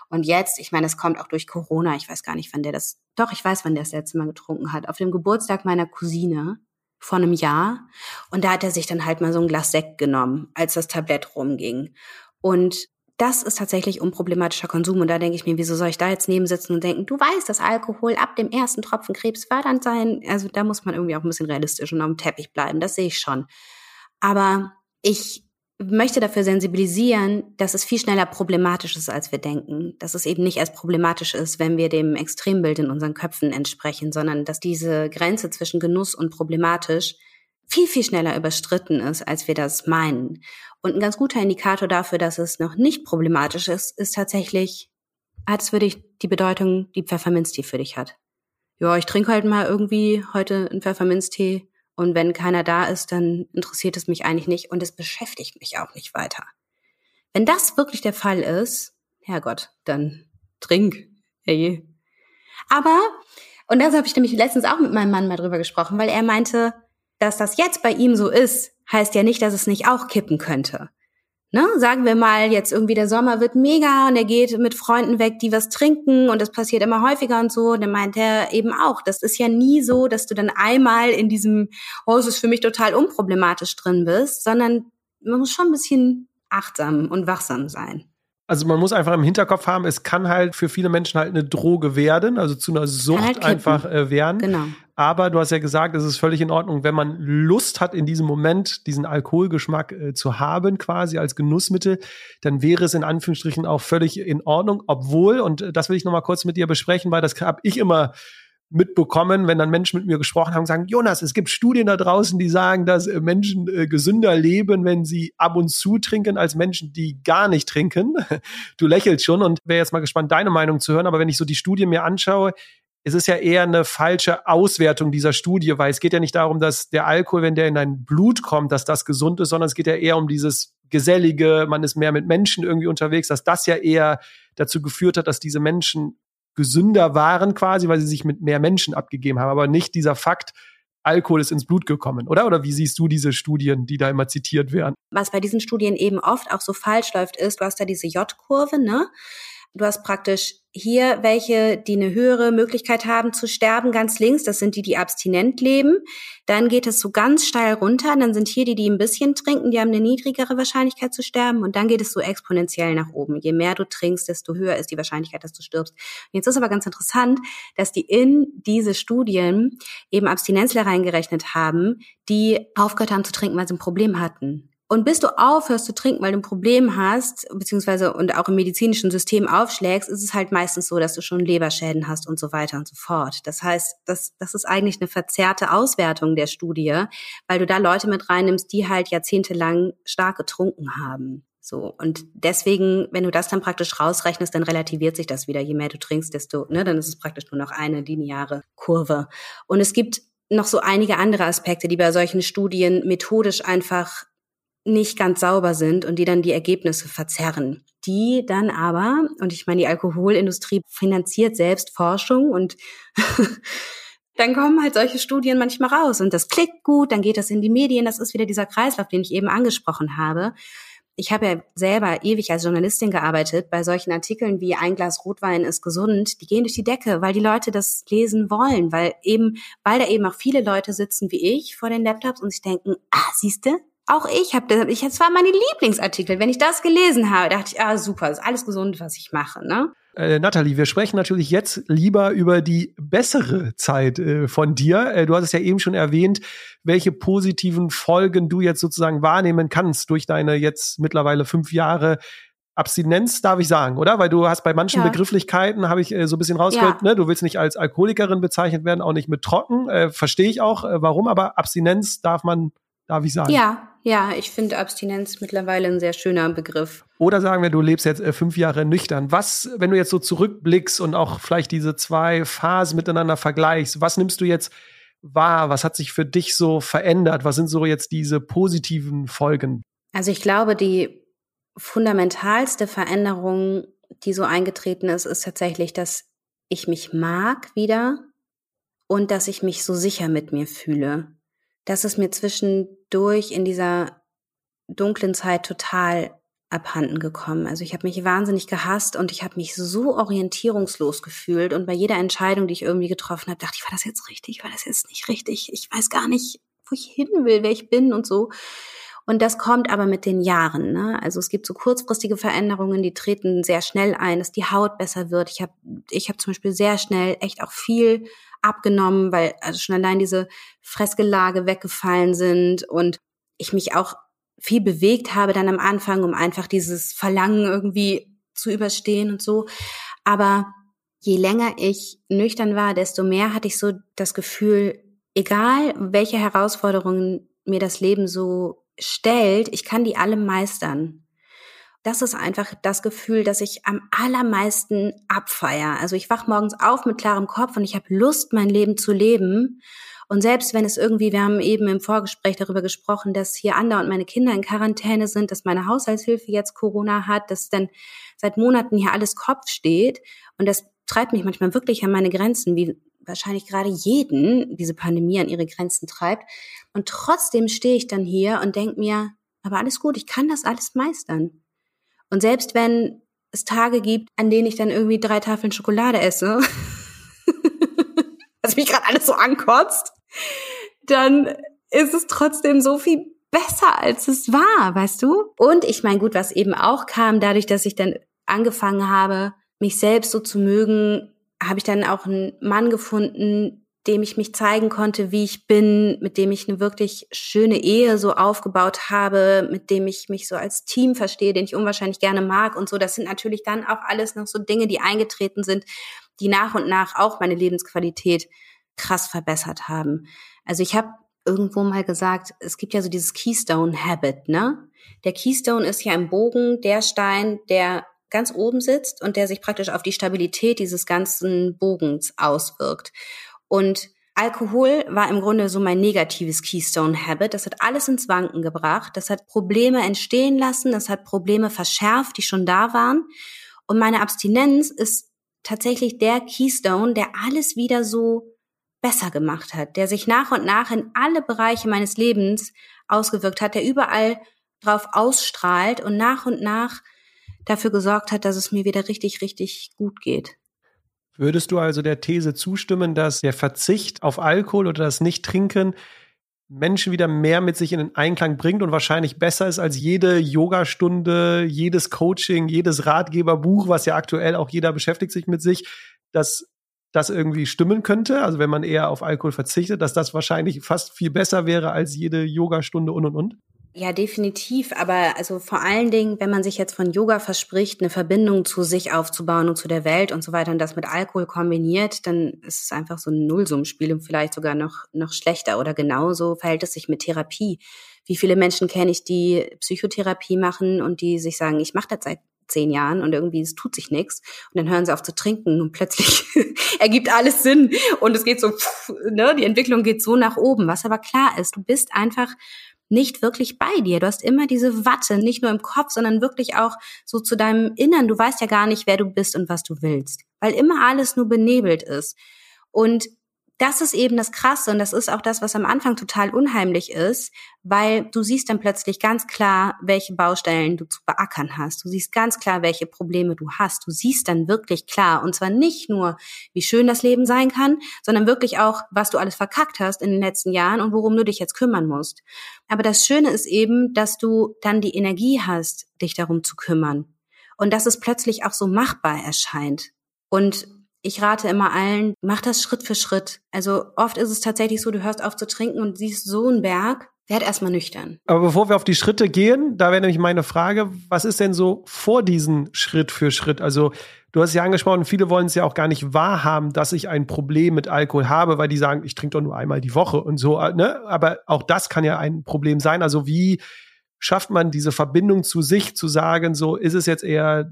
Und jetzt, ich meine, es kommt auch durch Corona, ich weiß gar nicht, wann der das, doch, ich weiß, wann der das letzte Mal getrunken hat. Auf dem Geburtstag meiner Cousine vor einem Jahr. Und da hat er sich dann halt mal so ein Glas Sekt genommen, als das Tablett rumging. Und das ist tatsächlich unproblematischer Konsum. Und da denke ich mir, wieso soll ich da jetzt neben sitzen und denken, du weißt, dass Alkohol ab dem ersten Tropfen Krebs fördernd sein. Also da muss man irgendwie auch ein bisschen realistisch und auf dem Teppich bleiben. Das sehe ich schon. Aber ich möchte dafür sensibilisieren, dass es viel schneller problematisch ist, als wir denken. Dass es eben nicht erst problematisch ist, wenn wir dem Extrembild in unseren Köpfen entsprechen, sondern dass diese Grenze zwischen Genuss und problematisch viel, viel schneller überstritten ist, als wir das meinen. Und ein ganz guter Indikator dafür, dass es noch nicht problematisch ist, ist tatsächlich, als würde ich die Bedeutung, die Pfefferminztee für dich hat. Ja, ich trinke halt mal irgendwie heute einen Pfefferminztee und wenn keiner da ist, dann interessiert es mich eigentlich nicht und es beschäftigt mich auch nicht weiter. Wenn das wirklich der Fall ist, Herrgott, dann trink. Hey. Aber, und das habe ich nämlich letztens auch mit meinem Mann mal drüber gesprochen, weil er meinte, dass das jetzt bei ihm so ist, heißt ja nicht, dass es nicht auch kippen könnte ne, sagen wir mal, jetzt irgendwie der Sommer wird mega und er geht mit Freunden weg, die was trinken und das passiert immer häufiger und so. Und dann meint er eben auch, das ist ja nie so, dass du dann einmal in diesem, oh, es ist für mich total unproblematisch drin bist, sondern man muss schon ein bisschen achtsam und wachsam sein. Also man muss einfach im Hinterkopf haben, es kann halt für viele Menschen halt eine Droge werden, also zu einer Sucht halt einfach äh, werden. Genau. Aber du hast ja gesagt, es ist völlig in Ordnung, wenn man Lust hat, in diesem Moment diesen Alkoholgeschmack äh, zu haben, quasi als Genussmittel, dann wäre es in Anführungsstrichen auch völlig in Ordnung. Obwohl, und äh, das will ich noch mal kurz mit dir besprechen, weil das habe ich immer mitbekommen, wenn dann Menschen mit mir gesprochen haben und sagen, Jonas, es gibt Studien da draußen, die sagen, dass äh, Menschen äh, gesünder leben, wenn sie ab und zu trinken, als Menschen, die gar nicht trinken. Du lächelst schon und wäre jetzt mal gespannt, deine Meinung zu hören. Aber wenn ich so die Studie mir anschaue, ist es ja eher eine falsche Auswertung dieser Studie, weil es geht ja nicht darum, dass der Alkohol, wenn der in dein Blut kommt, dass das gesund ist, sondern es geht ja eher um dieses Gesellige, man ist mehr mit Menschen irgendwie unterwegs, dass das ja eher dazu geführt hat, dass diese Menschen gesünder waren quasi, weil sie sich mit mehr Menschen abgegeben haben, aber nicht dieser Fakt, Alkohol ist ins Blut gekommen, oder? Oder wie siehst du diese Studien, die da immer zitiert werden? Was bei diesen Studien eben oft auch so falsch läuft, ist, du hast da diese J-Kurve, ne? Du hast praktisch hier welche, die eine höhere Möglichkeit haben zu sterben, ganz links. Das sind die, die abstinent leben. Dann geht es so ganz steil runter. Dann sind hier die, die ein bisschen trinken, die haben eine niedrigere Wahrscheinlichkeit zu sterben. Und dann geht es so exponentiell nach oben. Je mehr du trinkst, desto höher ist die Wahrscheinlichkeit, dass du stirbst. Und jetzt ist aber ganz interessant, dass die in diese Studien eben Abstinenzler reingerechnet haben, die aufgehört haben zu trinken, weil sie ein Problem hatten. Und bis du aufhörst zu trinken, weil du ein Problem hast, beziehungsweise und auch im medizinischen System aufschlägst, ist es halt meistens so, dass du schon Leberschäden hast und so weiter und so fort. Das heißt, das, das ist eigentlich eine verzerrte Auswertung der Studie, weil du da Leute mit reinnimmst, die halt jahrzehntelang stark getrunken haben. So. Und deswegen, wenn du das dann praktisch rausrechnest, dann relativiert sich das wieder. Je mehr du trinkst, desto, ne, dann ist es praktisch nur noch eine lineare Kurve. Und es gibt noch so einige andere Aspekte, die bei solchen Studien methodisch einfach nicht ganz sauber sind und die dann die Ergebnisse verzerren. Die dann aber, und ich meine, die Alkoholindustrie finanziert selbst Forschung und dann kommen halt solche Studien manchmal raus und das klickt gut, dann geht das in die Medien, das ist wieder dieser Kreislauf, den ich eben angesprochen habe. Ich habe ja selber ewig als Journalistin gearbeitet. Bei solchen Artikeln wie ein Glas Rotwein ist gesund, die gehen durch die Decke, weil die Leute das lesen wollen, weil eben, weil da eben auch viele Leute sitzen wie ich vor den Laptops und sich denken, ah, siehste, auch ich habe das, ich, das war meine Lieblingsartikel. Wenn ich das gelesen habe, dachte ich, ah super, ist alles gesund, was ich mache, ne? Äh, Nathalie, wir sprechen natürlich jetzt lieber über die bessere Zeit äh, von dir. Äh, du hast es ja eben schon erwähnt, welche positiven Folgen du jetzt sozusagen wahrnehmen kannst durch deine jetzt mittlerweile fünf Jahre Abstinenz, darf ich sagen, oder? Weil du hast bei manchen ja. Begrifflichkeiten, habe ich äh, so ein bisschen rausgehört, ja. ne? du willst nicht als Alkoholikerin bezeichnet werden, auch nicht mit trocken. Äh, Verstehe ich auch, äh, warum, aber Abstinenz darf man darf ich sagen. Ja, ja, ich finde Abstinenz mittlerweile ein sehr schöner Begriff. Oder sagen wir, du lebst jetzt äh, fünf Jahre nüchtern. Was, wenn du jetzt so zurückblickst und auch vielleicht diese zwei Phasen miteinander vergleichst, was nimmst du jetzt wahr? Was hat sich für dich so verändert? Was sind so jetzt diese positiven Folgen? Also ich glaube, die fundamentalste Veränderung, die so eingetreten ist, ist tatsächlich, dass ich mich mag wieder und dass ich mich so sicher mit mir fühle dass es mir zwischendurch in dieser dunklen Zeit total abhanden gekommen. Also ich habe mich wahnsinnig gehasst und ich habe mich so orientierungslos gefühlt und bei jeder Entscheidung, die ich irgendwie getroffen habe, dachte ich, war das jetzt richtig, war das jetzt nicht richtig? Ich weiß gar nicht, wo ich hin will, wer ich bin und so. Und das kommt aber mit den Jahren. Ne? Also es gibt so kurzfristige Veränderungen, die treten sehr schnell ein, dass die Haut besser wird. Ich habe ich hab zum Beispiel sehr schnell echt auch viel abgenommen, weil also schon allein diese Fressgelage weggefallen sind und ich mich auch viel bewegt habe dann am Anfang, um einfach dieses Verlangen irgendwie zu überstehen und so. Aber je länger ich nüchtern war, desto mehr hatte ich so das Gefühl, egal welche Herausforderungen mir das Leben so stellt, ich kann die alle meistern das ist einfach das Gefühl, dass ich am allermeisten abfeier. Also ich wach morgens auf mit klarem Kopf und ich habe Lust, mein Leben zu leben. Und selbst wenn es irgendwie, wir haben eben im Vorgespräch darüber gesprochen, dass hier Ander und meine Kinder in Quarantäne sind, dass meine Haushaltshilfe jetzt Corona hat, dass dann seit Monaten hier alles Kopf steht. Und das treibt mich manchmal wirklich an meine Grenzen, wie wahrscheinlich gerade jeden diese Pandemie an ihre Grenzen treibt. Und trotzdem stehe ich dann hier und denke mir, aber alles gut, ich kann das alles meistern. Und selbst wenn es Tage gibt, an denen ich dann irgendwie drei Tafeln Schokolade esse, was mich gerade alles so ankotzt, dann ist es trotzdem so viel besser, als es war, weißt du? Und ich meine, gut, was eben auch kam, dadurch, dass ich dann angefangen habe, mich selbst so zu mögen, habe ich dann auch einen Mann gefunden, dem ich mich zeigen konnte, wie ich bin, mit dem ich eine wirklich schöne Ehe so aufgebaut habe, mit dem ich mich so als Team verstehe, den ich unwahrscheinlich gerne mag und so. Das sind natürlich dann auch alles noch so Dinge, die eingetreten sind, die nach und nach auch meine Lebensqualität krass verbessert haben. Also ich habe irgendwo mal gesagt, es gibt ja so dieses Keystone Habit, ne? Der Keystone ist ja im Bogen der Stein, der ganz oben sitzt und der sich praktisch auf die Stabilität dieses ganzen Bogens auswirkt. Und Alkohol war im Grunde so mein negatives Keystone Habit. Das hat alles ins Wanken gebracht. Das hat Probleme entstehen lassen. Das hat Probleme verschärft, die schon da waren. Und meine Abstinenz ist tatsächlich der Keystone, der alles wieder so besser gemacht hat, der sich nach und nach in alle Bereiche meines Lebens ausgewirkt hat, der überall drauf ausstrahlt und nach und nach dafür gesorgt hat, dass es mir wieder richtig, richtig gut geht. Würdest du also der These zustimmen, dass der Verzicht auf Alkohol oder das Nicht-Trinken Menschen wieder mehr mit sich in den Einklang bringt und wahrscheinlich besser ist als jede Yogastunde, jedes Coaching, jedes Ratgeberbuch, was ja aktuell auch jeder beschäftigt sich mit sich, dass das irgendwie stimmen könnte, also wenn man eher auf Alkohol verzichtet, dass das wahrscheinlich fast viel besser wäre als jede Yogastunde und und und? Ja, definitiv. Aber also vor allen Dingen, wenn man sich jetzt von Yoga verspricht, eine Verbindung zu sich aufzubauen und zu der Welt und so weiter und das mit Alkohol kombiniert, dann ist es einfach so ein Nullsummenspiel und vielleicht sogar noch, noch schlechter. Oder genauso verhält es sich mit Therapie. Wie viele Menschen kenne ich, die Psychotherapie machen und die sich sagen, ich mache das seit zehn Jahren und irgendwie es tut sich nichts und dann hören sie auf zu trinken und plötzlich ergibt alles Sinn und es geht so, ne, die Entwicklung geht so nach oben, was aber klar ist, du bist einfach nicht wirklich bei dir. Du hast immer diese Watte, nicht nur im Kopf, sondern wirklich auch so zu deinem Innern. Du weißt ja gar nicht, wer du bist und was du willst, weil immer alles nur benebelt ist. Und das ist eben das Krasse und das ist auch das, was am Anfang total unheimlich ist, weil du siehst dann plötzlich ganz klar, welche Baustellen du zu beackern hast. Du siehst ganz klar, welche Probleme du hast. Du siehst dann wirklich klar und zwar nicht nur, wie schön das Leben sein kann, sondern wirklich auch, was du alles verkackt hast in den letzten Jahren und worum du dich jetzt kümmern musst. Aber das Schöne ist eben, dass du dann die Energie hast, dich darum zu kümmern und dass es plötzlich auch so machbar erscheint. Und ich rate immer allen, mach das Schritt für Schritt. Also oft ist es tatsächlich so, du hörst auf zu trinken und siehst so einen Berg, werd erstmal nüchtern. Aber bevor wir auf die Schritte gehen, da wäre nämlich meine Frage, was ist denn so vor diesen Schritt für Schritt? Also du hast ja angesprochen, viele wollen es ja auch gar nicht wahrhaben, dass ich ein Problem mit Alkohol habe, weil die sagen, ich trinke doch nur einmal die Woche und so, ne? Aber auch das kann ja ein Problem sein. Also wie schafft man diese Verbindung zu sich, zu sagen, so ist es jetzt eher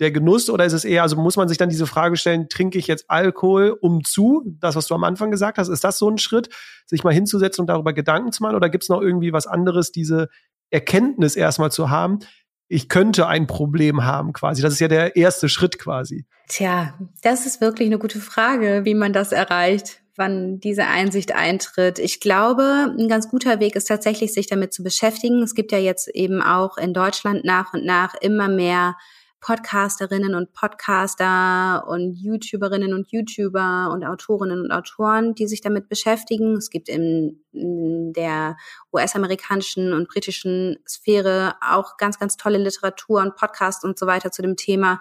der Genuss oder ist es eher, also muss man sich dann diese Frage stellen, trinke ich jetzt Alkohol um zu? Das, was du am Anfang gesagt hast, ist das so ein Schritt, sich mal hinzusetzen und darüber Gedanken zu machen? Oder gibt es noch irgendwie was anderes, diese Erkenntnis erstmal zu haben? Ich könnte ein Problem haben quasi. Das ist ja der erste Schritt quasi. Tja, das ist wirklich eine gute Frage, wie man das erreicht wann diese Einsicht eintritt. Ich glaube, ein ganz guter Weg ist tatsächlich, sich damit zu beschäftigen. Es gibt ja jetzt eben auch in Deutschland nach und nach immer mehr Podcasterinnen und Podcaster und YouTuberinnen und YouTuber und Autorinnen und Autoren, die sich damit beschäftigen. Es gibt in, in der US-amerikanischen und britischen Sphäre auch ganz, ganz tolle Literatur und Podcasts und so weiter zu dem Thema.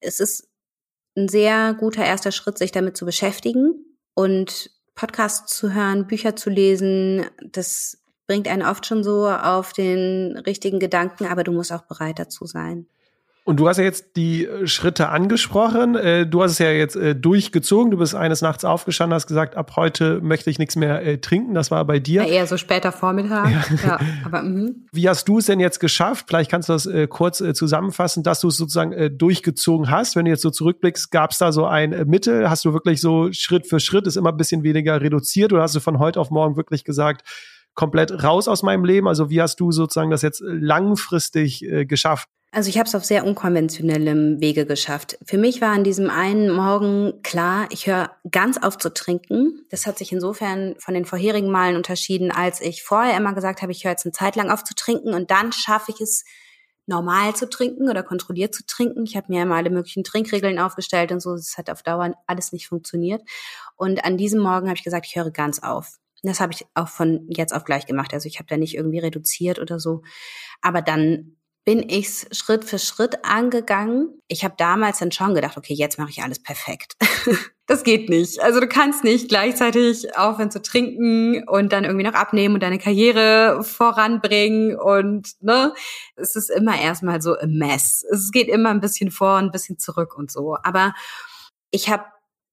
Es ist ein sehr guter erster Schritt, sich damit zu beschäftigen und Podcasts zu hören, Bücher zu lesen. Das bringt einen oft schon so auf den richtigen Gedanken, aber du musst auch bereit dazu sein. Und du hast ja jetzt die äh, Schritte angesprochen. Äh, du hast es ja jetzt äh, durchgezogen. Du bist eines Nachts aufgestanden, hast gesagt, ab heute möchte ich nichts mehr trinken. Das war bei dir. Ja, eher so später Vormittag. Ja. ja aber, mh. Wie hast du es denn jetzt geschafft? Vielleicht kannst du das kurz zusammenfassen, dass du es sozusagen durchgezogen hast. Wenn du jetzt so zurückblickst, gab es da so ein Mittel? Hast du wirklich so Schritt für Schritt ist immer ein bisschen weniger reduziert oder hast du von heute auf morgen wirklich gesagt, komplett raus aus meinem Leben? Also wie hast du sozusagen das jetzt langfristig geschafft? Also ich habe es auf sehr unkonventionellem Wege geschafft. Für mich war an diesem einen Morgen klar, ich höre ganz auf zu trinken. Das hat sich insofern von den vorherigen Malen unterschieden, als ich vorher immer gesagt habe, ich höre jetzt eine Zeit lang auf zu trinken und dann schaffe ich es, normal zu trinken oder kontrolliert zu trinken. Ich habe mir immer alle möglichen Trinkregeln aufgestellt und so. Das hat auf Dauer alles nicht funktioniert. Und an diesem Morgen habe ich gesagt, ich höre ganz auf. Das habe ich auch von jetzt auf gleich gemacht. Also ich habe da nicht irgendwie reduziert oder so. Aber dann bin ich Schritt für Schritt angegangen. Ich habe damals dann schon gedacht, okay, jetzt mache ich alles perfekt. das geht nicht. Also du kannst nicht gleichzeitig aufhören zu trinken und dann irgendwie noch abnehmen und deine Karriere voranbringen und ne, es ist immer erstmal so ein Mess. Es geht immer ein bisschen vor ein bisschen zurück und so. Aber ich habe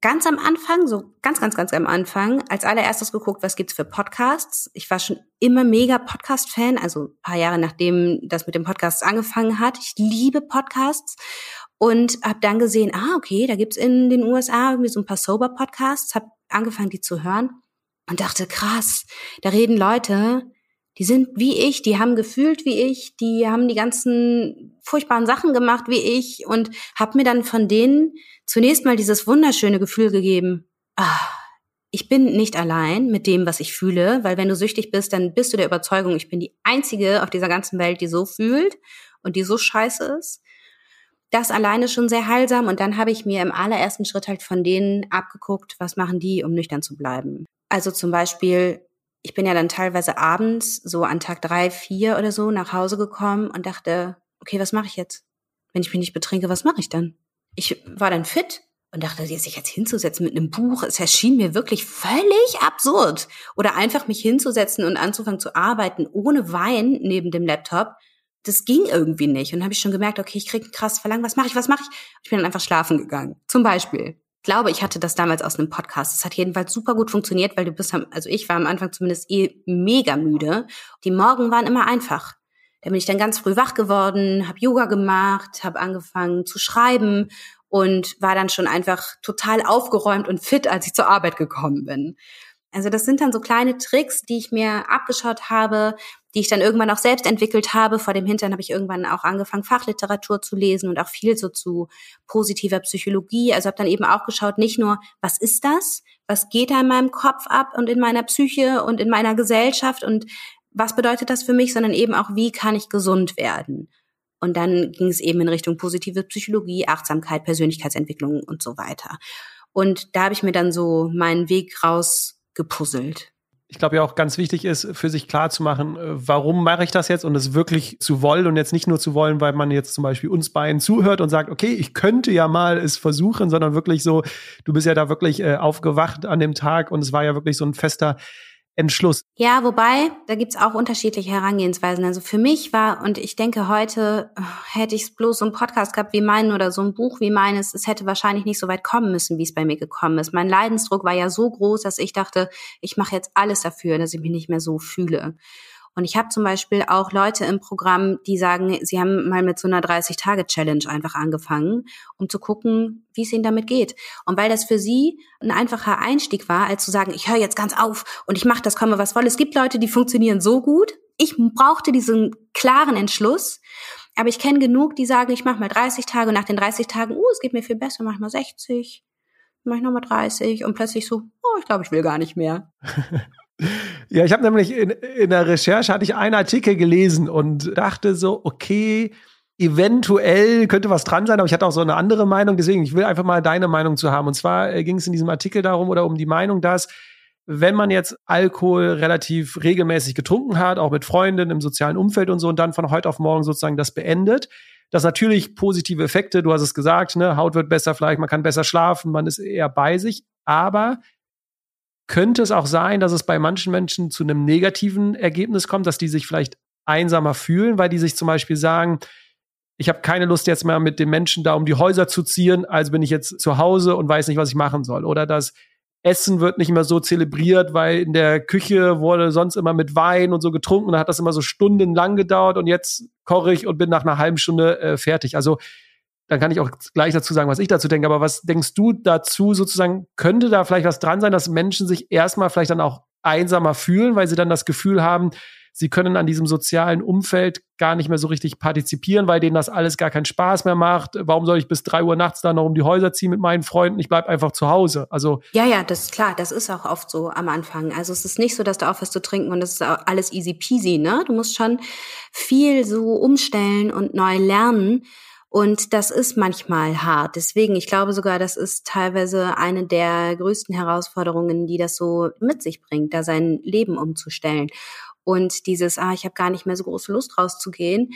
ganz am Anfang, so ganz, ganz, ganz am Anfang, als allererstes geguckt, was gibt's für Podcasts. Ich war schon immer mega Podcast-Fan, also ein paar Jahre nachdem das mit dem Podcast angefangen hat. Ich liebe Podcasts und habe dann gesehen, ah, okay, da gibt's in den USA irgendwie so ein paar Sober-Podcasts, habe angefangen, die zu hören und dachte, krass, da reden Leute, die sind wie ich, die haben gefühlt wie ich, die haben die ganzen furchtbaren Sachen gemacht wie ich und habe mir dann von denen zunächst mal dieses wunderschöne Gefühl gegeben, ah, ich bin nicht allein mit dem, was ich fühle, weil wenn du süchtig bist, dann bist du der Überzeugung, ich bin die einzige auf dieser ganzen Welt, die so fühlt und die so scheiße ist. Das alleine schon sehr heilsam und dann habe ich mir im allerersten Schritt halt von denen abgeguckt, was machen die, um nüchtern zu bleiben. Also zum Beispiel ich bin ja dann teilweise abends, so an Tag drei, vier oder so, nach Hause gekommen und dachte, okay, was mache ich jetzt? Wenn ich mich nicht betrinke, was mache ich dann? Ich war dann fit und dachte, sich jetzt hinzusetzen mit einem Buch, es erschien mir wirklich völlig absurd. Oder einfach mich hinzusetzen und anzufangen zu arbeiten ohne Wein neben dem Laptop. Das ging irgendwie nicht. Und habe ich schon gemerkt, okay, ich krieg ein krasses Verlangen, was mache ich, was mache ich? Ich bin dann einfach schlafen gegangen. Zum Beispiel glaube, ich hatte das damals aus einem Podcast. Es hat jedenfalls super gut funktioniert, weil du bist, also ich war am Anfang zumindest eh mega müde. Die Morgen waren immer einfach. Da bin ich dann ganz früh wach geworden, habe Yoga gemacht, habe angefangen zu schreiben und war dann schon einfach total aufgeräumt und fit, als ich zur Arbeit gekommen bin. Also das sind dann so kleine Tricks, die ich mir abgeschaut habe, die ich dann irgendwann auch selbst entwickelt habe. Vor dem Hintern habe ich irgendwann auch angefangen, Fachliteratur zu lesen und auch viel so zu positiver Psychologie. Also habe dann eben auch geschaut, nicht nur, was ist das? Was geht da in meinem Kopf ab und in meiner Psyche und in meiner Gesellschaft und was bedeutet das für mich, sondern eben auch, wie kann ich gesund werden? Und dann ging es eben in Richtung positive Psychologie, Achtsamkeit, Persönlichkeitsentwicklung und so weiter. Und da habe ich mir dann so meinen Weg rausgepuzzelt ich glaube ja auch ganz wichtig ist, für sich klar zu machen, äh, warum mache ich das jetzt und es wirklich zu wollen und jetzt nicht nur zu wollen, weil man jetzt zum Beispiel uns beiden zuhört und sagt, okay, ich könnte ja mal es versuchen, sondern wirklich so, du bist ja da wirklich äh, aufgewacht an dem Tag und es war ja wirklich so ein fester Entschluss. Ja, wobei, da gibt's auch unterschiedliche Herangehensweisen. Also für mich war, und ich denke, heute oh, hätte ich bloß so einen Podcast gehabt wie meinen oder so ein Buch wie meines, es hätte wahrscheinlich nicht so weit kommen müssen, wie es bei mir gekommen ist. Mein Leidensdruck war ja so groß, dass ich dachte, ich mache jetzt alles dafür, dass ich mich nicht mehr so fühle. Und ich habe zum Beispiel auch Leute im Programm, die sagen, sie haben mal mit so einer 30-Tage-Challenge einfach angefangen, um zu gucken, wie es ihnen damit geht. Und weil das für sie ein einfacher Einstieg war, als zu sagen, ich höre jetzt ganz auf und ich mache das, komme was wolle. Es gibt Leute, die funktionieren so gut. Ich brauchte diesen klaren Entschluss. Aber ich kenne genug, die sagen, ich mache mal 30 Tage und nach den 30 Tagen, uh, es geht mir viel besser, mach mal 60, mach ich nochmal 30 und plötzlich so, oh, ich glaube, ich will gar nicht mehr. Ja, ich habe nämlich in, in der Recherche hatte ich einen Artikel gelesen und dachte so, okay, eventuell könnte was dran sein, aber ich hatte auch so eine andere Meinung, deswegen ich will einfach mal deine Meinung zu haben. Und zwar äh, ging es in diesem Artikel darum oder um die Meinung, dass wenn man jetzt Alkohol relativ regelmäßig getrunken hat, auch mit Freunden im sozialen Umfeld und so, und dann von heute auf morgen sozusagen das beendet, dass natürlich positive Effekte, du hast es gesagt, ne, Haut wird besser vielleicht, man kann besser schlafen, man ist eher bei sich, aber könnte es auch sein, dass es bei manchen Menschen zu einem negativen Ergebnis kommt, dass die sich vielleicht einsamer fühlen, weil die sich zum Beispiel sagen, ich habe keine Lust jetzt mehr mit den Menschen da um die Häuser zu ziehen, also bin ich jetzt zu Hause und weiß nicht, was ich machen soll. Oder das Essen wird nicht mehr so zelebriert, weil in der Küche wurde sonst immer mit Wein und so getrunken, da hat das immer so stundenlang gedauert und jetzt koche ich und bin nach einer halben Stunde äh, fertig. Also dann kann ich auch gleich dazu sagen, was ich dazu denke. Aber was denkst du dazu sozusagen? Könnte da vielleicht was dran sein, dass Menschen sich erstmal vielleicht dann auch einsamer fühlen, weil sie dann das Gefühl haben, sie können an diesem sozialen Umfeld gar nicht mehr so richtig partizipieren, weil denen das alles gar keinen Spaß mehr macht. Warum soll ich bis drei Uhr nachts da noch um die Häuser ziehen mit meinen Freunden? Ich bleib einfach zu Hause. Also ja, ja, das ist klar. Das ist auch oft so am Anfang. Also es ist nicht so, dass du aufhörst zu trinken und das ist alles easy peasy. Ne, du musst schon viel so umstellen und neu lernen. Und das ist manchmal hart. Deswegen, ich glaube sogar, das ist teilweise eine der größten Herausforderungen, die das so mit sich bringt, da sein Leben umzustellen. Und dieses, ah, ich habe gar nicht mehr so große Lust rauszugehen,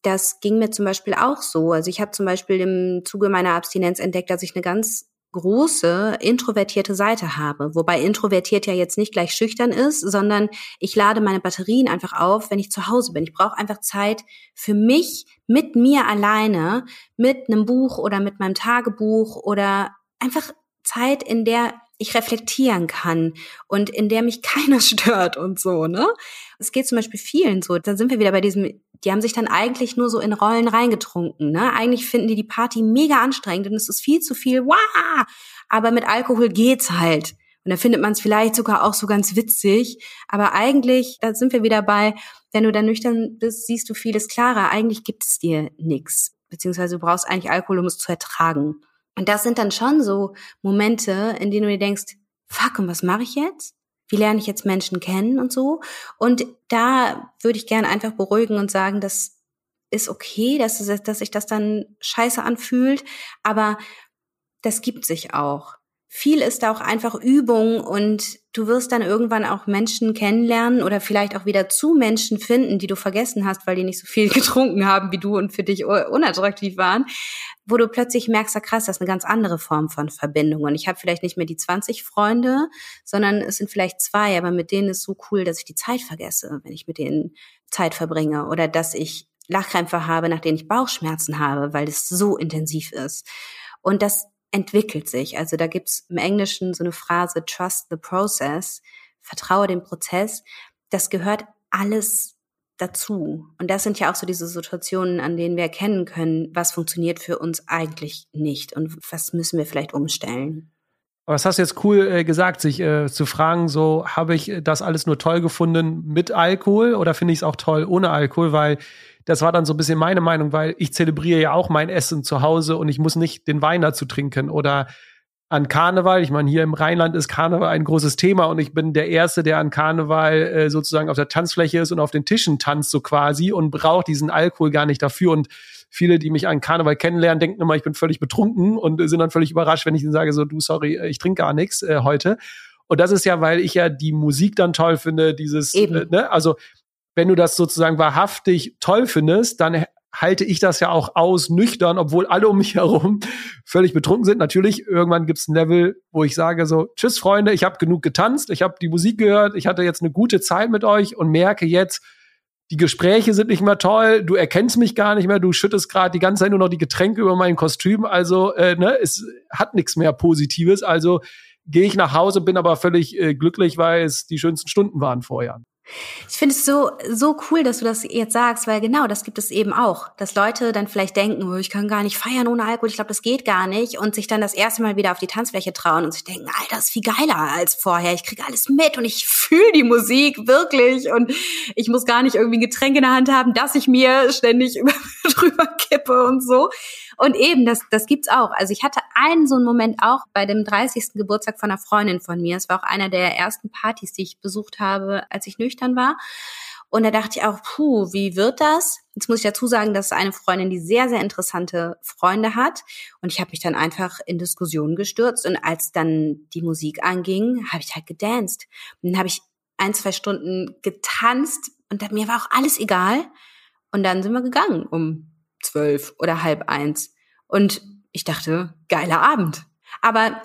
das ging mir zum Beispiel auch so. Also ich habe zum Beispiel im Zuge meiner Abstinenz entdeckt, dass ich eine ganz große introvertierte Seite habe, wobei introvertiert ja jetzt nicht gleich schüchtern ist, sondern ich lade meine Batterien einfach auf, wenn ich zu Hause bin. Ich brauche einfach Zeit für mich mit mir alleine, mit einem Buch oder mit meinem Tagebuch oder einfach Zeit, in der ich reflektieren kann und in der mich keiner stört und so, ne? Es geht zum Beispiel vielen so. Da sind wir wieder bei diesem, die haben sich dann eigentlich nur so in Rollen reingetrunken, ne? Eigentlich finden die die Party mega anstrengend und es ist viel zu viel, wow! Aber mit Alkohol geht's halt. Und da findet man es vielleicht sogar auch so ganz witzig. Aber eigentlich, da sind wir wieder bei, wenn du dann nüchtern bist, siehst du vieles klarer. Eigentlich gibt es dir nix. Beziehungsweise du brauchst eigentlich Alkohol, um es zu ertragen. Und das sind dann schon so Momente, in denen du dir denkst, fuck, und was mache ich jetzt? Wie lerne ich jetzt Menschen kennen und so? Und da würde ich gerne einfach beruhigen und sagen, das ist okay, dass, dass sich das dann scheiße anfühlt, aber das gibt sich auch viel ist auch einfach Übung und du wirst dann irgendwann auch Menschen kennenlernen oder vielleicht auch wieder zu Menschen finden, die du vergessen hast, weil die nicht so viel getrunken haben wie du und für dich unattraktiv waren, wo du plötzlich merkst, ja krass, das ist eine ganz andere Form von Verbindung und ich habe vielleicht nicht mehr die 20 Freunde, sondern es sind vielleicht zwei, aber mit denen ist so cool, dass ich die Zeit vergesse, wenn ich mit denen Zeit verbringe oder dass ich Lachkrämpfe habe, nach denen ich Bauchschmerzen habe, weil es so intensiv ist. Und das entwickelt sich. Also da gibt's im Englischen so eine Phrase, trust the process, vertraue dem Prozess. Das gehört alles dazu. Und das sind ja auch so diese Situationen, an denen wir erkennen können, was funktioniert für uns eigentlich nicht und was müssen wir vielleicht umstellen. Aber das hast du jetzt cool äh, gesagt, sich äh, zu fragen, so habe ich das alles nur toll gefunden mit Alkohol oder finde ich es auch toll ohne Alkohol, weil das war dann so ein bisschen meine Meinung, weil ich zelebriere ja auch mein Essen zu Hause und ich muss nicht den Wein dazu trinken oder an Karneval. Ich meine, hier im Rheinland ist Karneval ein großes Thema und ich bin der Erste, der an Karneval äh, sozusagen auf der Tanzfläche ist und auf den Tischen tanzt so quasi und braucht diesen Alkohol gar nicht dafür. Und viele, die mich an Karneval kennenlernen, denken immer, ich bin völlig betrunken und sind dann völlig überrascht, wenn ich ihnen sage, so, du, sorry, ich trinke gar nichts äh, heute. Und das ist ja, weil ich ja die Musik dann toll finde, dieses, äh, ne? also wenn du das sozusagen wahrhaftig toll findest, dann halte ich das ja auch aus, nüchtern, obwohl alle um mich herum völlig betrunken sind. Natürlich, irgendwann gibt es ein Level, wo ich sage so, tschüss Freunde, ich habe genug getanzt, ich habe die Musik gehört, ich hatte jetzt eine gute Zeit mit euch und merke jetzt, die Gespräche sind nicht mehr toll, du erkennst mich gar nicht mehr, du schüttest gerade die ganze Zeit nur noch die Getränke über mein Kostüm, also äh, ne, es hat nichts mehr Positives, also gehe ich nach Hause, bin aber völlig äh, glücklich, weil es die schönsten Stunden waren vorher. Ich finde es so, so cool, dass du das jetzt sagst, weil genau das gibt es eben auch. Dass Leute dann vielleicht denken, oh, ich kann gar nicht feiern ohne Alkohol, ich glaube, das geht gar nicht. Und sich dann das erste Mal wieder auf die Tanzfläche trauen und sich denken, Alter, das ist viel geiler als vorher. Ich kriege alles mit und ich fühle die Musik wirklich. Und ich muss gar nicht irgendwie ein Getränk in der Hand haben, dass ich mir ständig drüber kippe und so. Und eben, das, das gibt's auch. Also ich hatte einen so einen Moment auch bei dem 30. Geburtstag von einer Freundin von mir. Es war auch einer der ersten Partys, die ich besucht habe, als ich nüchtern war. Und da dachte ich auch, puh, wie wird das? Jetzt muss ich dazu sagen, dass eine Freundin, die sehr, sehr interessante Freunde hat. Und ich habe mich dann einfach in Diskussionen gestürzt. Und als dann die Musik anging, habe ich halt gedanced. Und dann habe ich ein, zwei Stunden getanzt und mir war auch alles egal. Und dann sind wir gegangen um zwölf oder halb eins. Und ich dachte, geiler Abend. Aber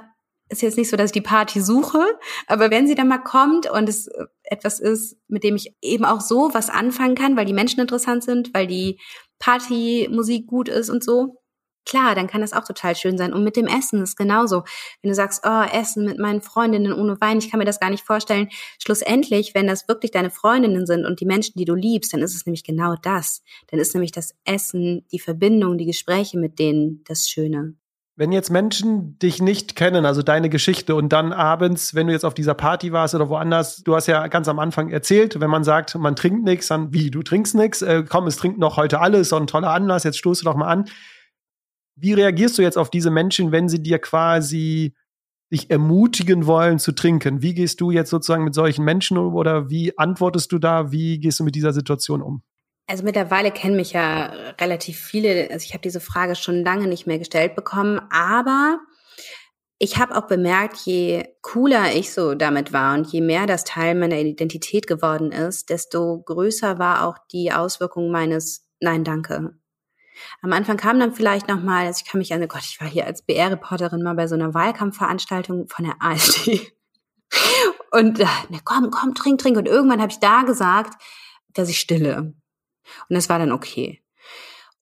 ist jetzt nicht so, dass ich die Party suche, aber wenn sie dann mal kommt und es etwas ist, mit dem ich eben auch so was anfangen kann, weil die Menschen interessant sind, weil die Partymusik gut ist und so, Klar, dann kann das auch total schön sein. Und mit dem Essen ist genauso. Wenn du sagst, oh, Essen mit meinen Freundinnen ohne Wein, ich kann mir das gar nicht vorstellen. Schlussendlich, wenn das wirklich deine Freundinnen sind und die Menschen, die du liebst, dann ist es nämlich genau das. Dann ist nämlich das Essen, die Verbindung, die Gespräche mit denen das Schöne. Wenn jetzt Menschen dich nicht kennen, also deine Geschichte und dann abends, wenn du jetzt auf dieser Party warst oder woanders, du hast ja ganz am Anfang erzählt, wenn man sagt, man trinkt nichts, dann wie, du trinkst nichts, äh, komm, es trinken doch heute alle, ist so ein toller Anlass, jetzt stoßt du doch mal an. Wie reagierst du jetzt auf diese Menschen, wenn sie dir quasi dich ermutigen wollen zu trinken? Wie gehst du jetzt sozusagen mit solchen Menschen um oder wie antwortest du da? Wie gehst du mit dieser Situation um? Also mittlerweile kennen mich ja relativ viele. Also ich habe diese Frage schon lange nicht mehr gestellt bekommen, aber ich habe auch bemerkt, je cooler ich so damit war und je mehr das Teil meiner Identität geworden ist, desto größer war auch die Auswirkung meines nein, danke. Am Anfang kam dann vielleicht noch mal, also ich kann mich an, Gott, ich war hier als BR-Reporterin mal bei so einer Wahlkampfveranstaltung von der AfD. Und äh, komm, komm, trink, trink. Und irgendwann habe ich da gesagt, dass ich stille. Und das war dann okay.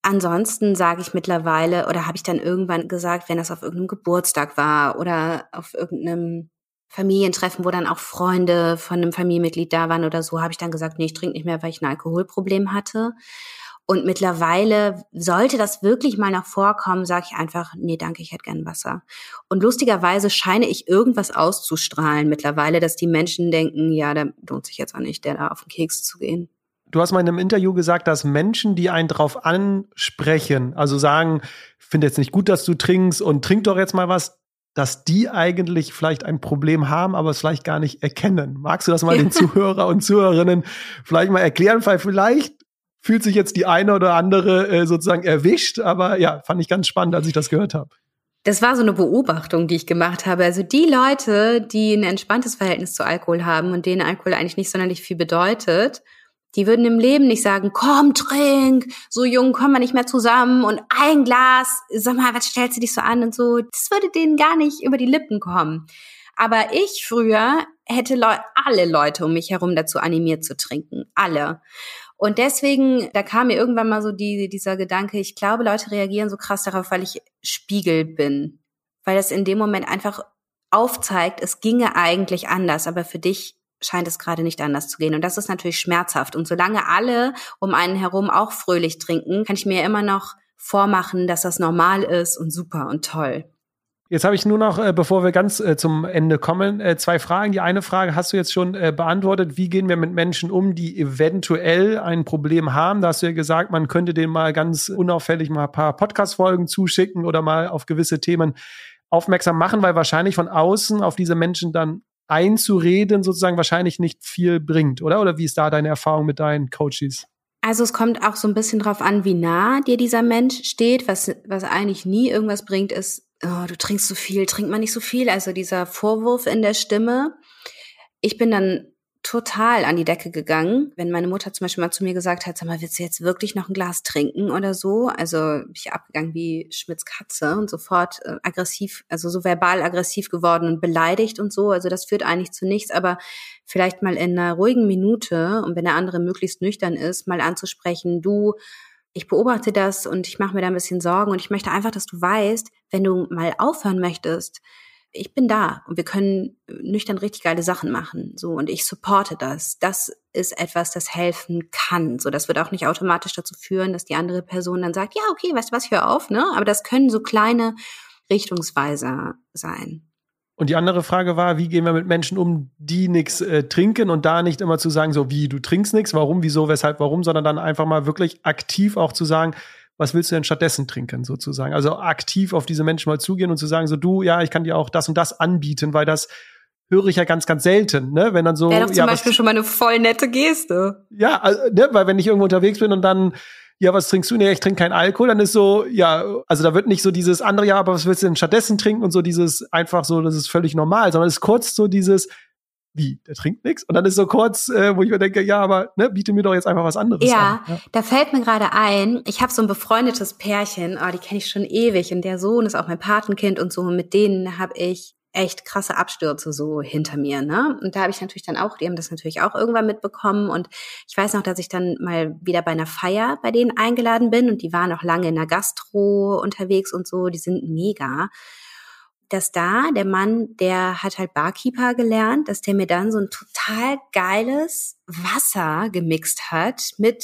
Ansonsten sage ich mittlerweile oder habe ich dann irgendwann gesagt, wenn das auf irgendeinem Geburtstag war oder auf irgendeinem Familientreffen, wo dann auch Freunde von einem Familienmitglied da waren oder so, habe ich dann gesagt, nee, ich trinke nicht mehr, weil ich ein Alkoholproblem hatte. Und mittlerweile sollte das wirklich mal noch vorkommen, sage ich einfach, nee, danke, ich hätte gern Wasser. Und lustigerweise scheine ich irgendwas auszustrahlen mittlerweile, dass die Menschen denken, ja, da lohnt sich jetzt auch nicht, der da auf den Keks zu gehen. Du hast mal in einem Interview gesagt, dass Menschen, die einen drauf ansprechen, also sagen, finde jetzt nicht gut, dass du trinkst und trink doch jetzt mal was, dass die eigentlich vielleicht ein Problem haben, aber es vielleicht gar nicht erkennen. Magst du das mal den Zuhörer und Zuhörerinnen vielleicht mal erklären? Weil vielleicht fühlt sich jetzt die eine oder andere äh, sozusagen erwischt, aber ja, fand ich ganz spannend, als ich das gehört habe. Das war so eine Beobachtung, die ich gemacht habe. Also die Leute, die ein entspanntes Verhältnis zu Alkohol haben und denen Alkohol eigentlich nicht sonderlich viel bedeutet, die würden im Leben nicht sagen, komm, trink, so jung kommen wir nicht mehr zusammen und ein Glas, sag mal, was stellst du dich so an und so. Das würde denen gar nicht über die Lippen kommen. Aber ich früher hätte Le alle Leute um mich herum dazu animiert zu trinken. Alle. Und deswegen, da kam mir irgendwann mal so die, dieser Gedanke, ich glaube, Leute reagieren so krass darauf, weil ich Spiegel bin. Weil das in dem Moment einfach aufzeigt, es ginge eigentlich anders, aber für dich scheint es gerade nicht anders zu gehen. Und das ist natürlich schmerzhaft. Und solange alle um einen herum auch fröhlich trinken, kann ich mir immer noch vormachen, dass das normal ist und super und toll. Jetzt habe ich nur noch, äh, bevor wir ganz äh, zum Ende kommen, äh, zwei Fragen. Die eine Frage hast du jetzt schon äh, beantwortet. Wie gehen wir mit Menschen um, die eventuell ein Problem haben? Da hast du ja gesagt, man könnte denen mal ganz unauffällig mal ein paar Podcast-Folgen zuschicken oder mal auf gewisse Themen aufmerksam machen, weil wahrscheinlich von außen auf diese Menschen dann einzureden sozusagen wahrscheinlich nicht viel bringt, oder? Oder wie ist da deine Erfahrung mit deinen Coaches? Also es kommt auch so ein bisschen drauf an, wie nah dir dieser Mensch steht. Was, was eigentlich nie irgendwas bringt, ist, oh, du trinkst so viel, trink mal nicht so viel. Also dieser Vorwurf in der Stimme. Ich bin dann total an die Decke gegangen. Wenn meine Mutter zum Beispiel mal zu mir gesagt hat, sag mal, willst du jetzt wirklich noch ein Glas trinken oder so? Also bin ich abgegangen wie Schmitz Katze und sofort äh, aggressiv, also so verbal aggressiv geworden und beleidigt und so. Also das führt eigentlich zu nichts, aber vielleicht mal in einer ruhigen Minute und wenn der andere möglichst nüchtern ist, mal anzusprechen, du, ich beobachte das und ich mache mir da ein bisschen Sorgen und ich möchte einfach, dass du weißt, wenn du mal aufhören möchtest, ich bin da und wir können nüchtern richtig geile Sachen machen. So und ich supporte das. Das ist etwas, das helfen kann. So, das wird auch nicht automatisch dazu führen, dass die andere Person dann sagt, ja, okay, weißt du was, hör auf, ne? Aber das können so kleine Richtungsweiser sein. Und die andere Frage war, wie gehen wir mit Menschen um, die nichts äh, trinken und da nicht immer zu sagen, so wie du trinkst nichts, warum, wieso, weshalb, warum, sondern dann einfach mal wirklich aktiv auch zu sagen, was willst du denn stattdessen trinken, sozusagen? Also aktiv auf diese Menschen mal zugehen und zu sagen, so du, ja, ich kann dir auch das und das anbieten, weil das höre ich ja ganz, ganz selten, ne? Wenn dann so. Wäre doch zum ja, Beispiel was, schon mal eine voll nette Geste. Ja, also, ne, weil wenn ich irgendwo unterwegs bin und dann ja, was trinkst du? Nee, ich trinke keinen Alkohol. Dann ist so, ja, also da wird nicht so dieses andere, ja, aber was willst du denn stattdessen trinken? Und so dieses einfach so, das ist völlig normal, sondern es ist kurz so dieses, wie, der trinkt nichts? Und dann ist so kurz, äh, wo ich mir denke, ja, aber ne, biete mir doch jetzt einfach was anderes ja, an. Ja, da fällt mir gerade ein, ich habe so ein befreundetes Pärchen, oh, die kenne ich schon ewig und der Sohn ist auch mein Patenkind und so, mit denen habe ich echt krasse Abstürze so hinter mir, ne? Und da habe ich natürlich dann auch, die haben das natürlich auch irgendwann mitbekommen. Und ich weiß noch, dass ich dann mal wieder bei einer Feier bei denen eingeladen bin und die waren auch lange in der Gastro unterwegs und so, die sind mega. Dass da der Mann, der hat halt Barkeeper gelernt, dass der mir dann so ein total geiles Wasser gemixt hat mit,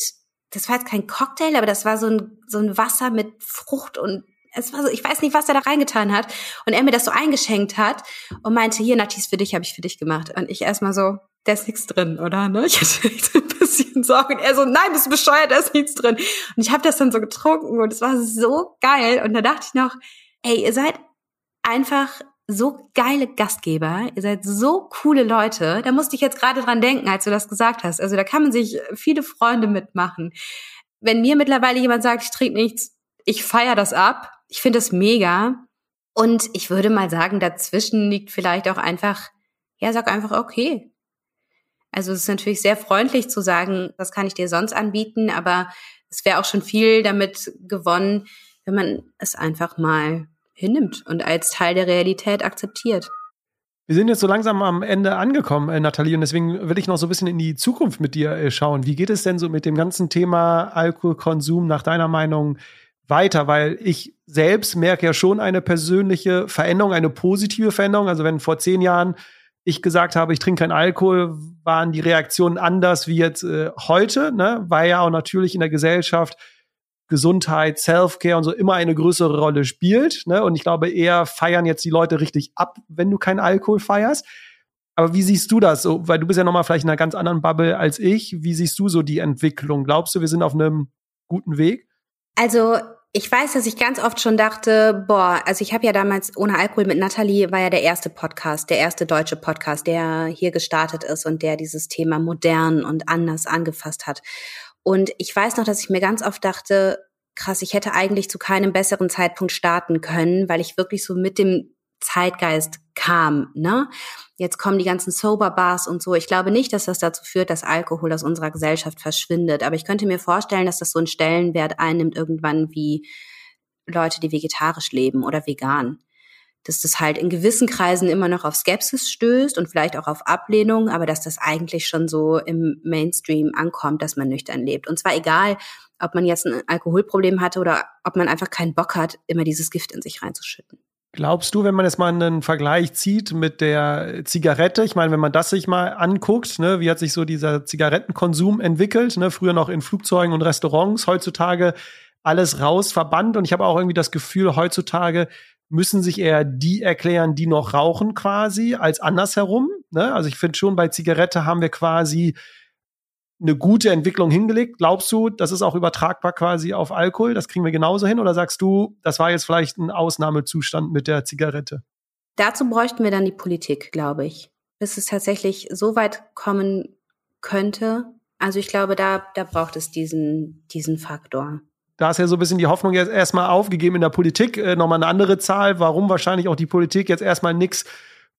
das war jetzt kein Cocktail, aber das war so ein, so ein Wasser mit Frucht und es war so, ich weiß nicht, was er da reingetan hat. Und er mir das so eingeschenkt hat und meinte, hier, Natis, für dich habe ich für dich gemacht. Und ich erstmal so, da ist nichts drin, oder? Ne? Ich hatte echt ein bisschen Sorge. Und er so, nein, bist du bescheuert, da ist nichts drin. Und ich habe das dann so getrunken und es war so geil. Und da dachte ich noch, ey, ihr seid einfach so geile Gastgeber. Ihr seid so coole Leute. Da musste ich jetzt gerade dran denken, als du das gesagt hast. Also da kann man sich viele Freunde mitmachen. Wenn mir mittlerweile jemand sagt, ich trinke nichts, ich feier das ab. Ich finde das mega. Und ich würde mal sagen, dazwischen liegt vielleicht auch einfach, ja, sag einfach okay. Also es ist natürlich sehr freundlich zu sagen, was kann ich dir sonst anbieten, aber es wäre auch schon viel damit gewonnen, wenn man es einfach mal hinnimmt und als Teil der Realität akzeptiert. Wir sind jetzt so langsam am Ende angekommen, äh, Nathalie, und deswegen will ich noch so ein bisschen in die Zukunft mit dir äh, schauen. Wie geht es denn so mit dem ganzen Thema Alkoholkonsum nach deiner Meinung weiter? Weil ich selbst merke ja schon eine persönliche Veränderung, eine positive Veränderung. Also wenn vor zehn Jahren ich gesagt habe, ich trinke keinen Alkohol, waren die Reaktionen anders wie jetzt äh, heute, ne? weil ja auch natürlich in der Gesellschaft Gesundheit, Self-Care und so immer eine größere Rolle spielt. Ne? Und ich glaube, eher feiern jetzt die Leute richtig ab, wenn du keinen Alkohol feierst. Aber wie siehst du das? So, weil du bist ja nochmal vielleicht in einer ganz anderen Bubble als ich. Wie siehst du so die Entwicklung? Glaubst du, wir sind auf einem guten Weg? Also ich weiß, dass ich ganz oft schon dachte, boah, also ich habe ja damals ohne Alkohol mit Natalie war ja der erste Podcast, der erste deutsche Podcast, der hier gestartet ist und der dieses Thema modern und anders angefasst hat. Und ich weiß noch, dass ich mir ganz oft dachte, krass, ich hätte eigentlich zu keinem besseren Zeitpunkt starten können, weil ich wirklich so mit dem Zeitgeist kam, ne? Jetzt kommen die ganzen Sober Bars und so. Ich glaube nicht, dass das dazu führt, dass Alkohol aus unserer Gesellschaft verschwindet. Aber ich könnte mir vorstellen, dass das so einen Stellenwert einnimmt irgendwann wie Leute, die vegetarisch leben oder vegan dass das halt in gewissen Kreisen immer noch auf Skepsis stößt und vielleicht auch auf Ablehnung, aber dass das eigentlich schon so im Mainstream ankommt, dass man nüchtern lebt. Und zwar egal, ob man jetzt ein Alkoholproblem hatte oder ob man einfach keinen Bock hat, immer dieses Gift in sich reinzuschütten. Glaubst du, wenn man jetzt mal einen Vergleich zieht mit der Zigarette, ich meine, wenn man das sich mal anguckt, ne, wie hat sich so dieser Zigarettenkonsum entwickelt, ne, früher noch in Flugzeugen und Restaurants, heutzutage alles raus verbannt und ich habe auch irgendwie das Gefühl, heutzutage müssen sich eher die erklären, die noch rauchen quasi, als andersherum. Ne? Also ich finde schon, bei Zigarette haben wir quasi eine gute Entwicklung hingelegt. Glaubst du, das ist auch übertragbar quasi auf Alkohol? Das kriegen wir genauso hin? Oder sagst du, das war jetzt vielleicht ein Ausnahmezustand mit der Zigarette? Dazu bräuchten wir dann die Politik, glaube ich. Bis es tatsächlich so weit kommen könnte. Also ich glaube, da, da braucht es diesen, diesen Faktor da ist ja so ein bisschen die Hoffnung jetzt erstmal aufgegeben in der Politik. Äh, Nochmal eine andere Zahl, warum wahrscheinlich auch die Politik jetzt erstmal nichts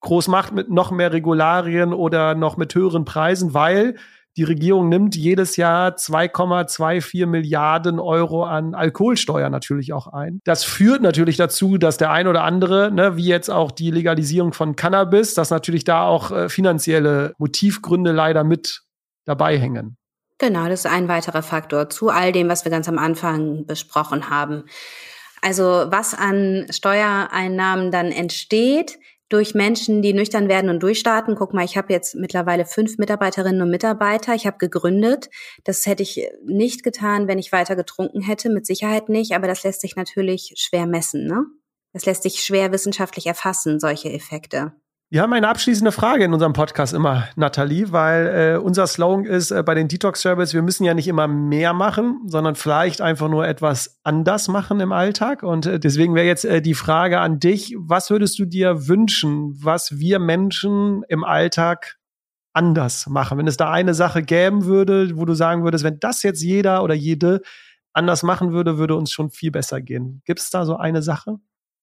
groß macht mit noch mehr Regularien oder noch mit höheren Preisen, weil die Regierung nimmt jedes Jahr 2,24 Milliarden Euro an Alkoholsteuer natürlich auch ein. Das führt natürlich dazu, dass der ein oder andere, ne, wie jetzt auch die Legalisierung von Cannabis, dass natürlich da auch äh, finanzielle Motivgründe leider mit dabei hängen. Genau, das ist ein weiterer Faktor zu all dem, was wir ganz am Anfang besprochen haben. Also was an Steuereinnahmen dann entsteht durch Menschen, die nüchtern werden und durchstarten. Guck mal, ich habe jetzt mittlerweile fünf Mitarbeiterinnen und Mitarbeiter. Ich habe gegründet. Das hätte ich nicht getan, wenn ich weiter getrunken hätte. Mit Sicherheit nicht. Aber das lässt sich natürlich schwer messen. Ne? Das lässt sich schwer wissenschaftlich erfassen, solche Effekte. Wir haben eine abschließende Frage in unserem Podcast immer, Nathalie, weil äh, unser Slogan ist äh, bei den Detox Service, wir müssen ja nicht immer mehr machen, sondern vielleicht einfach nur etwas anders machen im Alltag. Und äh, deswegen wäre jetzt äh, die Frage an dich, was würdest du dir wünschen, was wir Menschen im Alltag anders machen? Wenn es da eine Sache gäben würde, wo du sagen würdest, wenn das jetzt jeder oder jede anders machen würde, würde uns schon viel besser gehen. Gibt es da so eine Sache?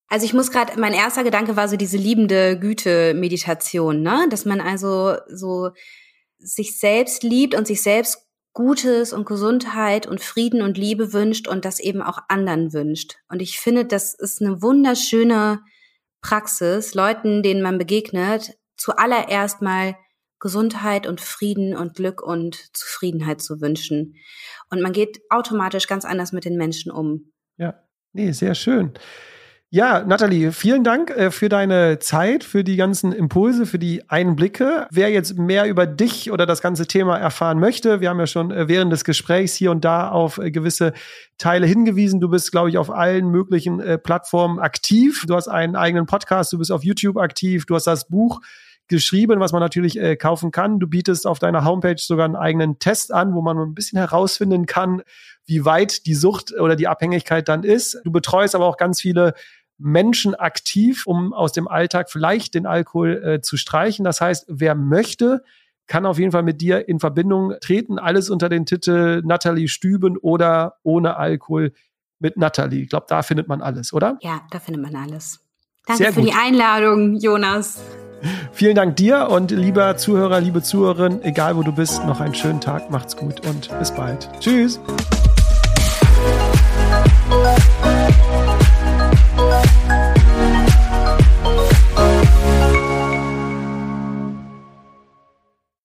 Also ich muss gerade, mein erster Gedanke war so diese liebende Güte-Meditation, ne? Dass man also so sich selbst liebt und sich selbst Gutes und Gesundheit und Frieden und Liebe wünscht und das eben auch anderen wünscht. Und ich finde, das ist eine wunderschöne Praxis, Leuten, denen man begegnet, zuallererst mal Gesundheit und Frieden und Glück und Zufriedenheit zu wünschen. Und man geht automatisch ganz anders mit den Menschen um. Ja, nee, sehr schön. Ja, Nathalie, vielen Dank äh, für deine Zeit, für die ganzen Impulse, für die Einblicke. Wer jetzt mehr über dich oder das ganze Thema erfahren möchte, wir haben ja schon äh, während des Gesprächs hier und da auf äh, gewisse Teile hingewiesen. Du bist, glaube ich, auf allen möglichen Plattformen aktiv. Du hast einen eigenen Podcast, du bist auf YouTube aktiv, du hast das Buch geschrieben, was man natürlich kaufen kann. Du bietest auf deiner Homepage sogar einen eigenen Test an, wo man ein bisschen herausfinden kann, wie weit die Sucht oder die Abhängigkeit dann ist. Du betreust aber auch ganz viele Menschen aktiv, um aus dem Alltag vielleicht den Alkohol äh, zu streichen. Das heißt, wer möchte, kann auf jeden Fall mit dir in Verbindung treten. Alles unter den Titel Nathalie Stüben oder ohne Alkohol mit Nathalie. Ich glaube, da findet man alles, oder? Ja, da findet man alles. Danke Sehr für gut. die Einladung, Jonas. Vielen Dank dir und lieber Zuhörer, liebe Zuhörerin, egal wo du bist, noch einen schönen Tag, macht's gut und bis bald. Tschüss.